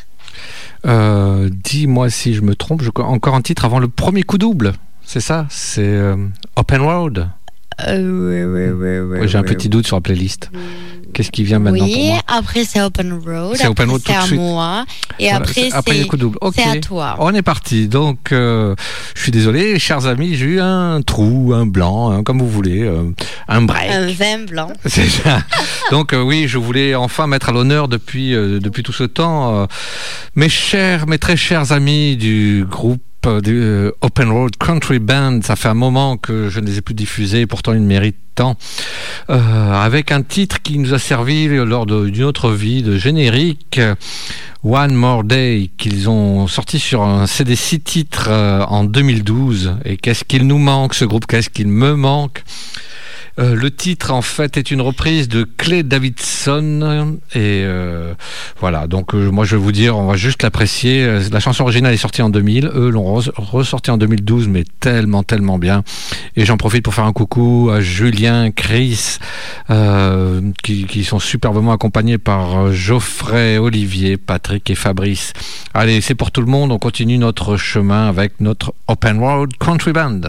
A: Euh, Dis-moi si je me trompe, je... encore un titre avant le premier coup double. C'est ça? C'est euh, Open Road
B: Euh, oui, oui, oui,
A: J'ai un
B: oui,
A: petit doute sur la playlist. Qu'est-ce qui vient maintenant pour
B: Oui,
A: moi
B: après c'est Open Road,
A: C'est Open Road tout
B: à moi, et
A: Voilà,
B: après
A: c'est- après
B: à toi.
A: On est parti. Donc, euh, je suis désolé, chers amis, j'ai eu un trou, un blanc, hein, comme vous voulez, euh, un break.
B: Un vin blanc.
A: C'est ça. Donc euh, oui, je voulais enfin mettre à l'honneur depuis depuis tout ce temps mes chers, mes très chers amis du groupe euh, euh, Open Road Country Band. Ça fait un moment que je ne les ai plus diffusés, pourtant ils méritent tant. Euh, avec un titre qui nous a servi lors d'une autre vie de générique. One More Day qu'ils ont sorti sur un CD 6 titres en 2012 et qu'est-ce qu'il nous manque ce groupe? Qu'est-ce qu'il me manque? Euh, le titre en fait est une reprise de Clay Davidson et euh, voilà. Donc euh, moi je vais vous dire on va juste l'apprécier. Euh, la chanson originale est sortie en 2000 eux l'ont res- ressortie en 2012 mais tellement tellement bien. Et j'en profite pour faire un coucou à Julien Chris qui, qui sont superbement accompagnés par Geoffrey Olivier Patrick et Fabrice. Allez c'est pour tout le monde. On continue notre chemin avec notre Open Road Country Band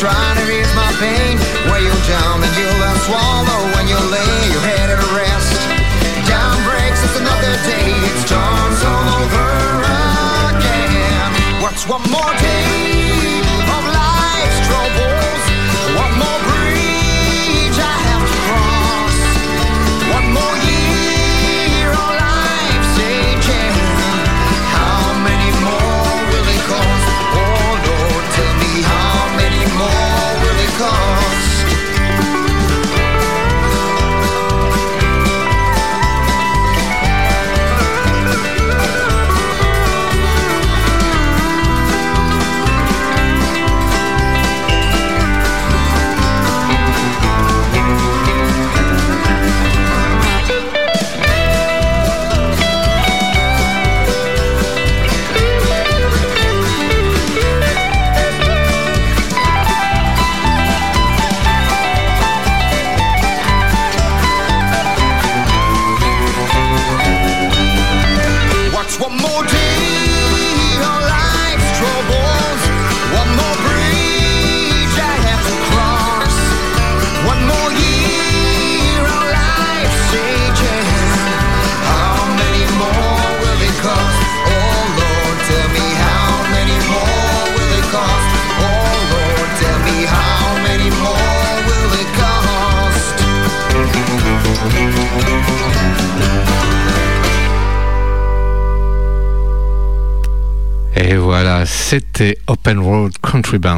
K: just to ease my pain. Weigh you down and you'll swallow when you lay your head at rest. Down breaks, it's another day, it starts all over again. What's one more day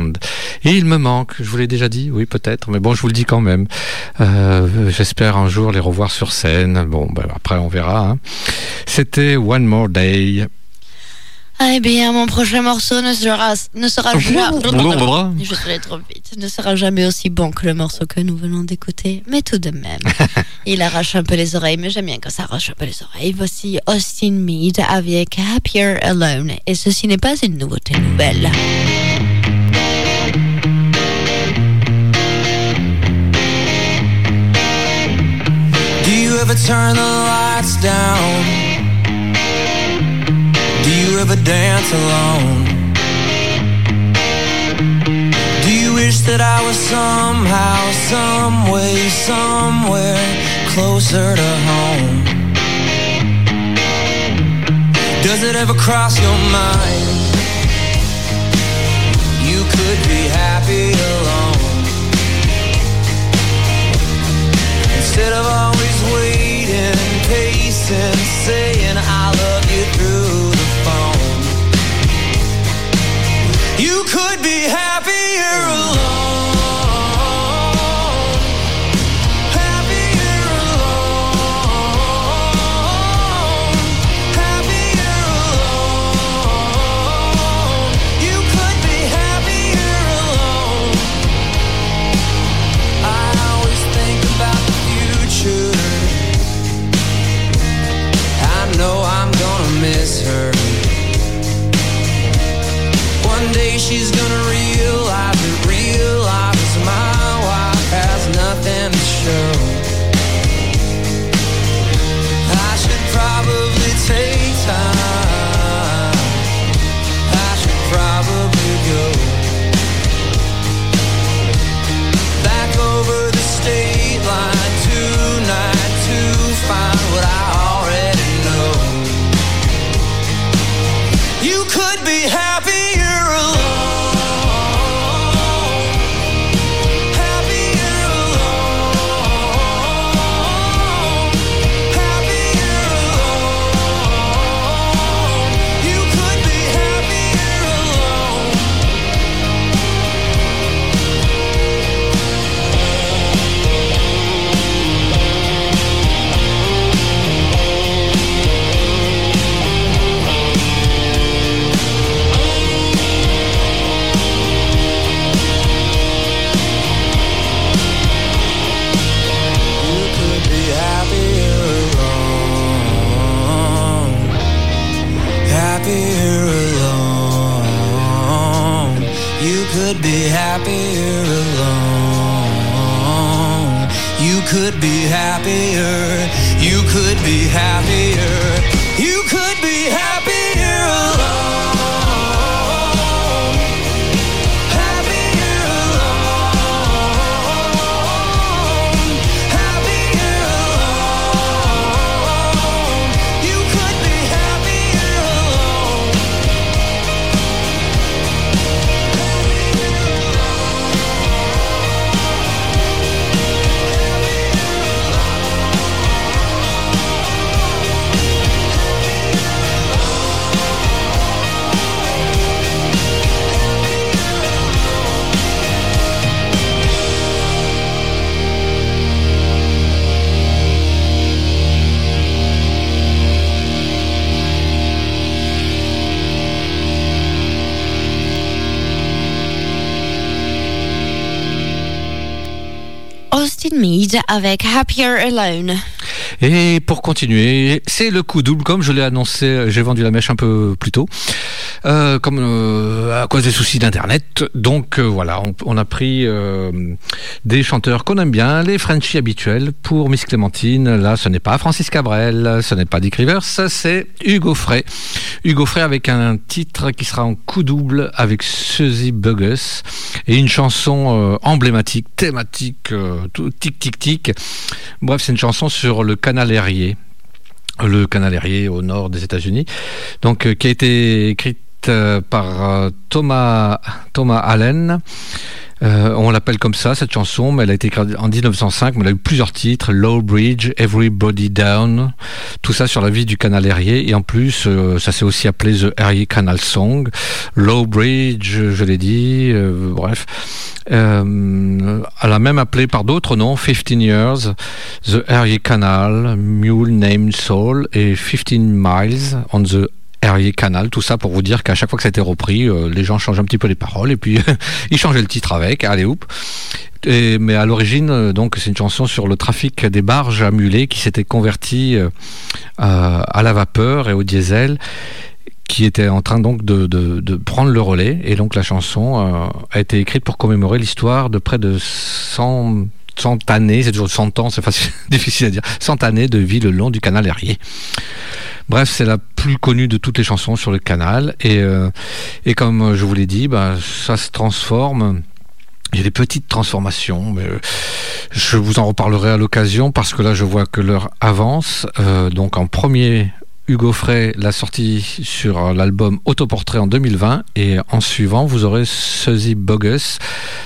A: Band. Et il me manque, je vous l'ai déjà dit, oui peut-être, mais bon, je vous le dis quand même. Euh, J'espère un jour les revoir sur scène. Bon, ben, après on verra. hein. C'était One More Day.
B: Eh bien, mon prochain morceau ne sera, ne sera jamais. Je serai trop vite. Ne sera jamais aussi bon que le morceau que nous venons d'écouter, mais tout de même. Il arrache un peu les oreilles, mais j'aime bien quand ça arrache un peu les oreilles. Voici Austin Mead avec Happier Alone. Et ceci n'est pas une nouveauté nouvelle.
G: Ever turn the lights down? Do you ever dance alone? Do you wish that I was somehow, some way, somewhere closer to home? Does it ever cross your mind? You could be happy alone. Instead of always waiting, pacing, saying I love you through the phone. You could be happier she's gonna realize that real life is my wife has nothing to show.
B: Avec Happier Alone.
A: Et pour continuer, c'est le coup double, comme je l'ai annoncé, j'ai vendu la mèche un peu plus tôt, euh, euh, à cause des soucis d'internet. Donc euh, voilà, on, a pris euh, des chanteurs qu'on aime bien, les Frenchies habituels pour Miss Clémentine. Là, ce n'est pas Francis Cabrel, ce n'est pas Dick Rivers, c'est Hugo Frey. Hugo Frey avec un titre qui sera en coup double avec Suzy Buggus et une chanson euh, emblématique, thématique, tic tic tic. Bref, c'est une chanson sur le canal Erie, le canal Erie au nord des États-Unis, qui a été écrite euh, par euh, Thomas Thomas Allen. Euh, on l'appelle comme ça, cette chanson, mais elle a été écrite en 1905, mais elle a eu plusieurs titres, Low Bridge, Everybody Down, tout ça sur la vie du canal Erie, et en plus, ça s'est aussi appelé The Erie Canal Song, Low Bridge, je l'ai dit, bref. Elle a même appelé par d'autres noms, 15 Years, The Erie Canal, Mule Named Soul, et 15 Miles on the Erie Canal, tout ça pour vous dire qu'à chaque fois que ça a été repris, euh, les gens changent un petit peu les paroles et puis ils changeaient le titre avec, allez hop. Et, mais à l'origine, euh, donc, c'est une chanson sur le trafic des barges à mulets qui s'était converti euh, à, la vapeur et au diesel qui était en train donc de, prendre le relais et donc la chanson a été écrite pour commémorer l'histoire de près de 100 100 années, c'est toujours 100 ans, c'est difficile à dire, 100 années de vie le long du canal Erie. Bref, c'est la plus connue de toutes les chansons sur le canal. Et, euh, et comme je vous l'ai dit, bah, ça se transforme. Il y a des petites transformations, mais euh, je vous en reparlerai à l'occasion parce que là, je vois que l'heure avance. Euh, donc, en premier, Hugo Frey l'a sorti sur l'album Autoportrait en 2020. Et en suivant, vous aurez Suzy Bogus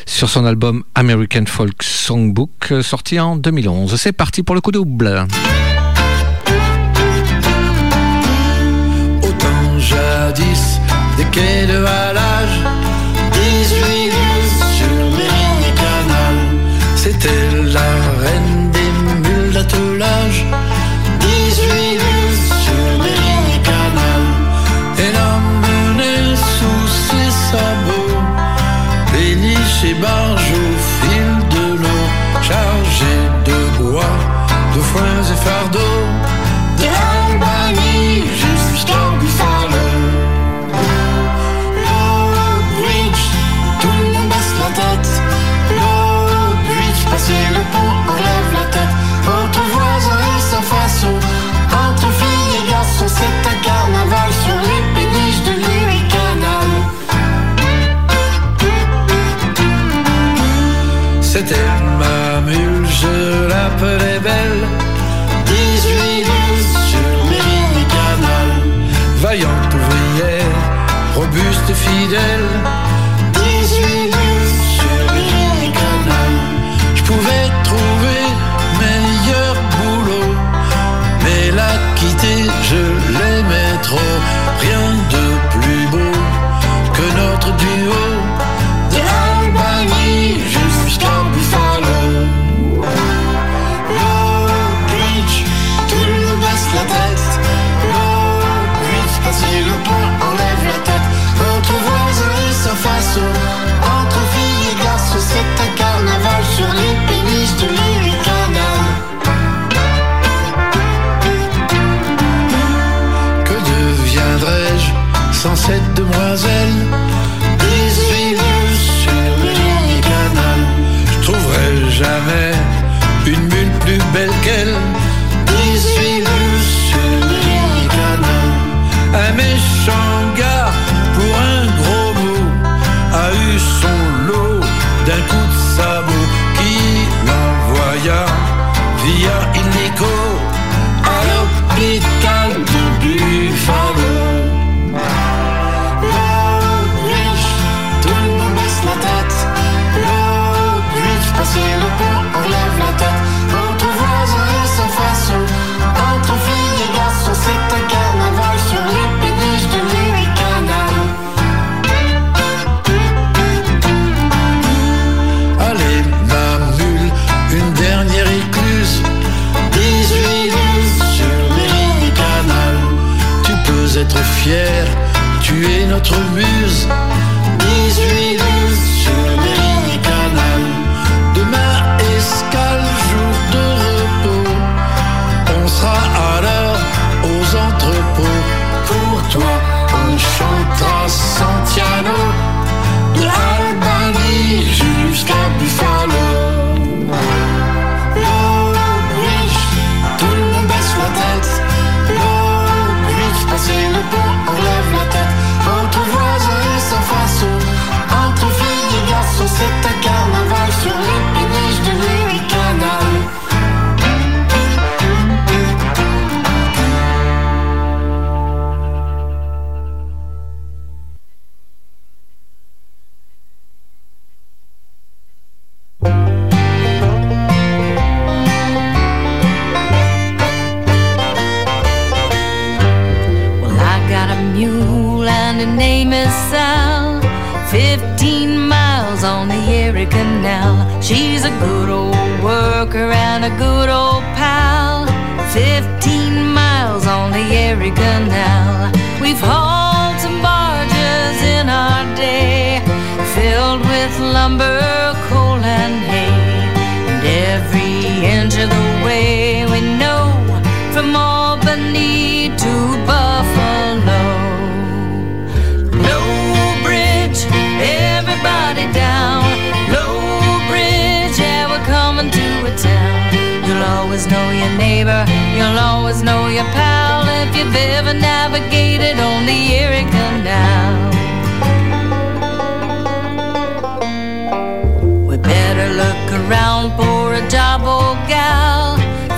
A: sur son album American Folk Songbook sorti en 2011. C'est parti pour le coup double.
L: Des quais de halage 18 lieues sur Mérine Canal. C'était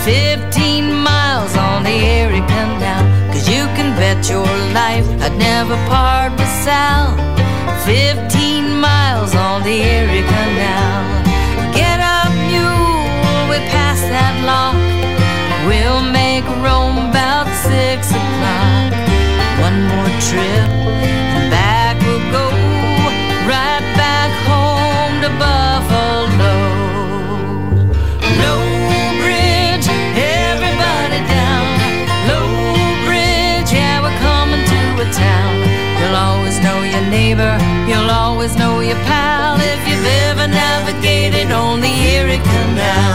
J: 15 miles on the Erie Canal. Cause you can bet your life I'd never part with Sal. 15 miles on the Erie Canal. Get up, mule, we pass that lock. We'll make Rome about six o'clock. One more trip. You'll always know your pal if you've ever navigated on the Erie Canal.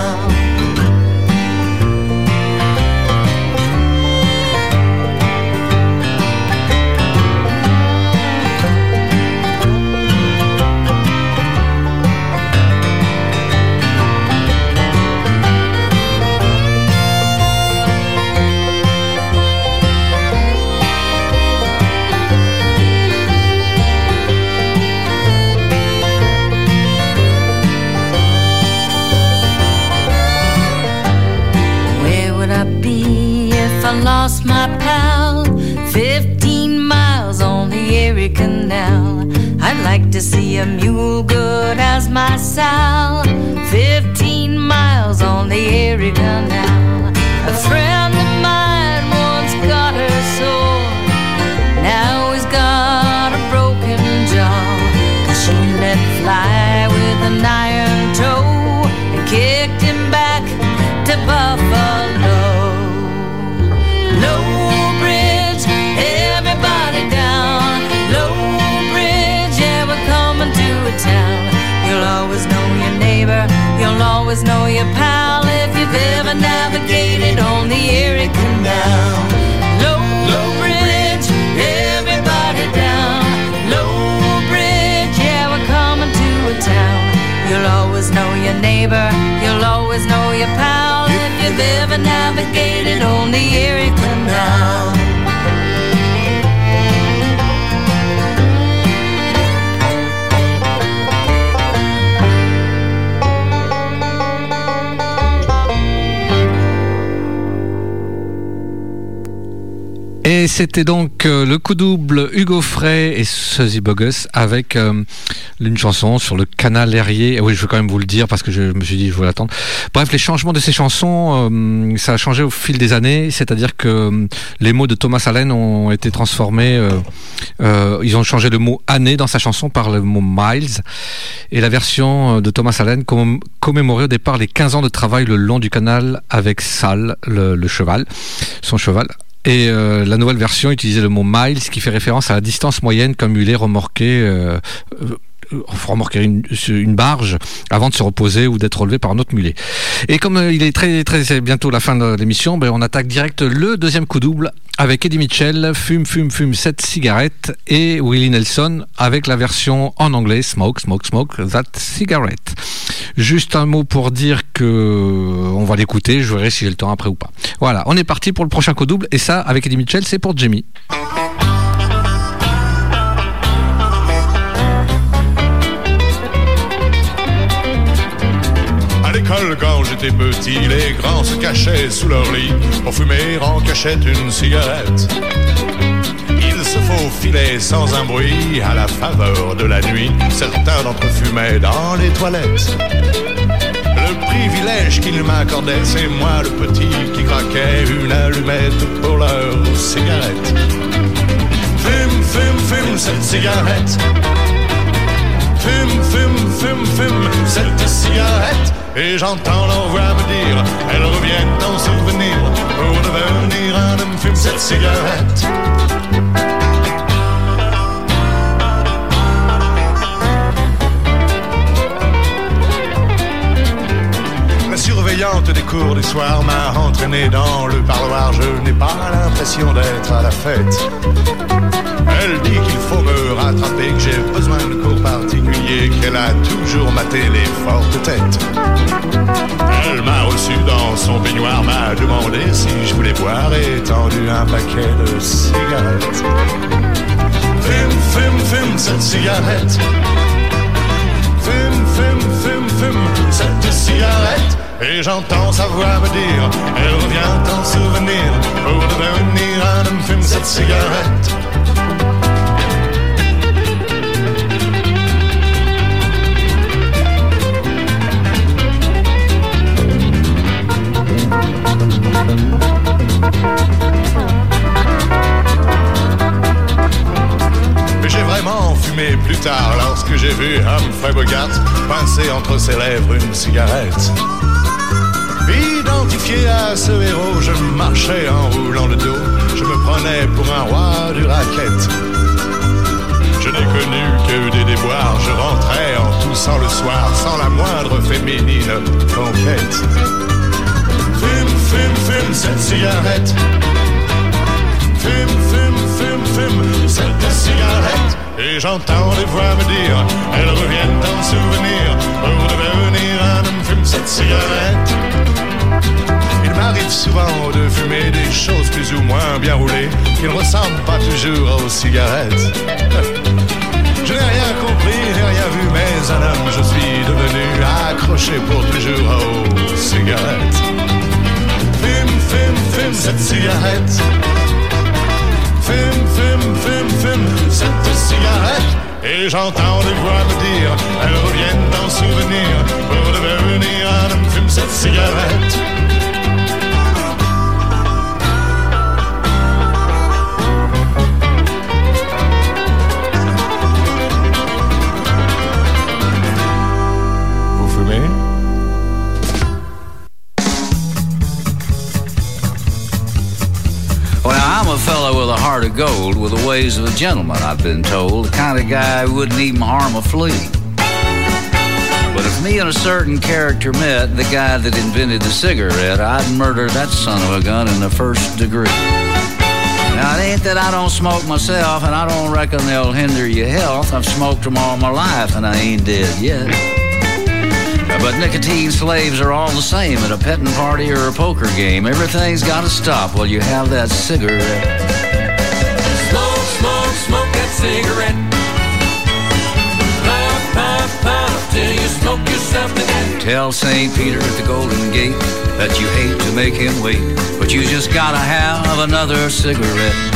J: To see a mule good as my Sal. Fifteen miles on the Erie Canal. Always know your pal if you've ever navigated on the Erie Canal. Low, bridge, everybody down. Low bridge, yeah, we're coming to a town. You'll always know your neighbor, you'll always know your pal if you've ever navigated
A: Et c'était donc euh, le coup double Hugo Frey et Suzy Bogus avec euh, une chanson sur le canal aérien. Et oui, je veux quand même vous le dire parce que je me suis dit je voulais l'attendre. Bref, les changements de ces chansons, euh, ça a changé au fil des années. C'est-à-dire que les mots de Thomas Allen ont été transformés. ils ont changé le mot année dans sa chanson par le mot miles. Et la version de Thomas Allen comm- commémorait au départ les 15 ans de travail le long du canal avec Sal, le, le cheval, son cheval. Et euh, la nouvelle version utilisait le mot miles qui fait référence à la distance moyenne qu'un mulet remorqué euh, euh, remorquer une, une barge avant de se reposer ou d'être relevé par un autre mulet. Et comme euh, il est très très bientôt la fin de l'émission, ben, on attaque direct le deuxième coup double avec Eddie Mitchell, Fume Fume Fume cette cigarette et Willie Nelson avec la version en anglais Smoke Smoke Smoke That Cigarette. Juste un mot pour dire que on va l'écouter, je verrai si j'ai le temps après ou pas. Voilà, on est parti pour le prochain coup double et ça avec Eddie Mitchell, c'est pour Jamie.
D: Quand j'étais petit, les grands se cachaient sous leur lit pour fumer en cachette une cigarette. Ils se faufilaient sans un bruit à la faveur de la nuit. Certains d'entre eux fumaient dans les toilettes. Le privilège qu'ils m'accordaient, c'est moi le petit qui craquait une allumette pour leur cigarette. Fume, fume, fume cette cigarette. Fume, fume, cette cigarette. Et j'entends leur voix me dire, elles reviennent en souvenir pour devenir un homme, fume cette cigarette. Des cours du soir m'a entraîné dans le parloir. Je n'ai pas l'impression d'être à la fête. Elle dit qu'il faut me rattraper, que j'ai besoin de cours particuliers, qu'elle a toujours maté les fortes têtes. Elle m'a reçu dans son baignoire, m'a demandé si je voulais boire et tendu un paquet de cigarettes. Fume, fume, fume cette cigarette. Fume, fume, fume, fume cette cigarette. Et j'entends sa voix me dire, elle revient en souvenir pour devenir un homme, fume cette cigarette. Humphrey Bogart pincer entre ses lèvres une cigarette. Identifié à ce héros, je marchais en roulant le dos. Je me prenais pour un roi du racket. Je n'ai connu que des déboires. Je rentrais en toussant le soir sans la moindre féminine conquête. Fume, fume, fume cette cigarette. Fume, fume, fume, fume cette cigarette. Et j'entends des voix me dire, elles reviennent en souvenir pour devenir un homme, fume cette cigarette. Il m'arrive souvent de fumer des choses plus ou moins bien roulées qui ne ressemblent pas toujours aux cigarettes. Je n'ai rien compris, n'ai rien vu, mais un homme, je suis devenu accroché pour toujours aux cigarettes. Fume, fume, fume cette cigarette. Fume, fume, fume, fume cette cigarette. Et j'entends des voix me dire, elles reviennent en souvenir pour devenir un homme, fume cette cigarette.
M: Heart of gold, with the ways of a gentleman, I've been told. The kind of guy who wouldn't even harm a flea. But if me and a certain character met, the guy that invented the cigarette, I'd murder that son of a gun in the first degree. Now, it ain't that I don't smoke myself, and I don't reckon they'll hinder your health. I've smoked them all my life, and I ain't dead yet. But nicotine slaves are all the same at a petting party or a poker game. Everything's got to stop while you have that cigarette.
G: Cigarette. Puff, puff, puff till you smoke yourself to death.
M: Tell St. Peter at the Golden Gate that you hate to make him wait, but you just gotta have another cigarette.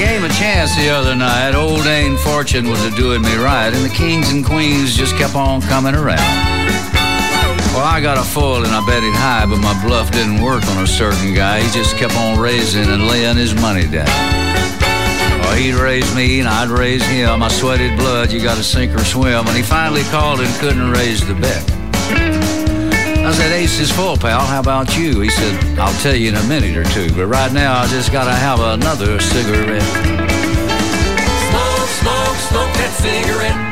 M: Game of chance the other night, old Dame Fortune was a doing me right, and the kings and queens just kept on coming around. Well, I got a full and I bet it high, but my bluff didn't work on a certain guy. He just kept on raising and laying his money down. Well, he'd raise me and I'd raise him. I sweated blood, you gotta sink or swim. And he finally called and couldn't raise the bet. I said, Ace is full, pal. How about you? He said, I'll tell you in a minute or two. But right now, I just gotta have another cigarette.
G: Smoke, smoke, smoke that cigarette.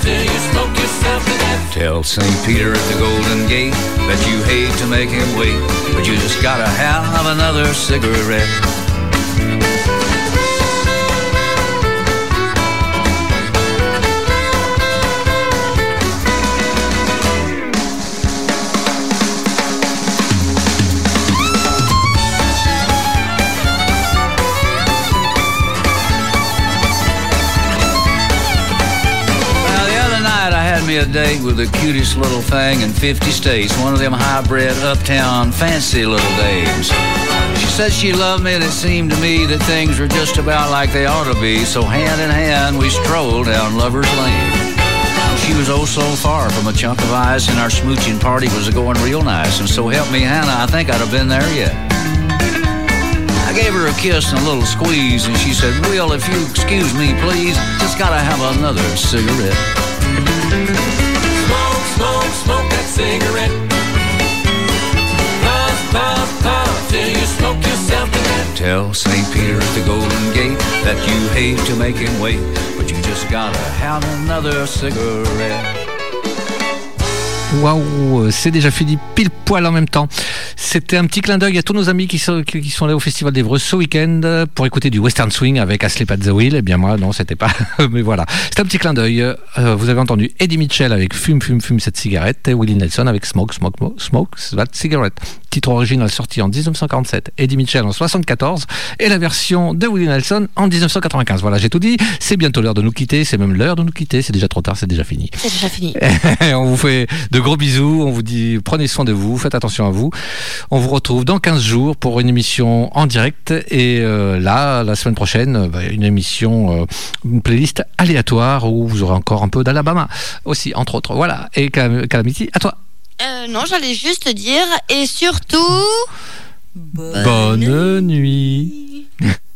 G: Till you smoke yourself to death.
M: Tell St. Peter at the Golden Gate that you hate to make him wait, but you just gotta have another cigarette. A date with the cutest little thing in 50 states, one of them hybrid uptown fancy little dames. She said she loved me and it seemed to me that things were just about like they ought to be, so hand in hand we strolled down Lover's Lane. She was oh so far from a chunk of ice, and our smooching party was going real nice. And so help me, Hannah, I think I'd have been there yet. I gave her a kiss and a little squeeze, and she said, Will, if you excuse me, please, just gotta have another cigarette.
G: Smoke, smoke, that cigarette. Puff, puff, puff till you smoke yourself to death.
M: Tell St. Peter at the Golden Gate that you hate to make him wait, but you just gotta have another cigarette.
A: Waouh, c'est déjà fini pile poil en même temps. C'était un petit clin d'œil à tous nos amis qui sont, qui sont là au Festival d'Evreux ce week-end pour écouter du Western Swing avec Asleep at the Wheel. Eh bien moi, non, c'était pas. Mais voilà, c'était un petit clin d'œil. Euh, vous avez entendu Eddie Mitchell avec Fume, fume, fume cette cigarette et Willie Nelson avec Smoke, Smoke, Mo- Smoke that cigarette. Titre original sorti en 1947, Eddie Mitchell en 74 et la version de Willie Nelson en 1995. Voilà, j'ai tout dit. C'est bientôt l'heure de nous quitter. C'est même l'heure de nous quitter. C'est déjà trop tard, c'est déjà fini.
B: C'est déjà fini.
A: on vous fait de gros bisous, on vous dit prenez soin de vous, faites attention à vous. On vous retrouve dans 15 jours pour une émission en direct et euh, là, la semaine prochaine, euh, bah, une émission, euh, une playlist aléatoire où vous aurez encore un peu d'Alabama aussi, entre autres. Voilà, et Calam- Calamity, à toi.
B: Euh, non, j'allais juste dire, et surtout...
A: Bonne nuit.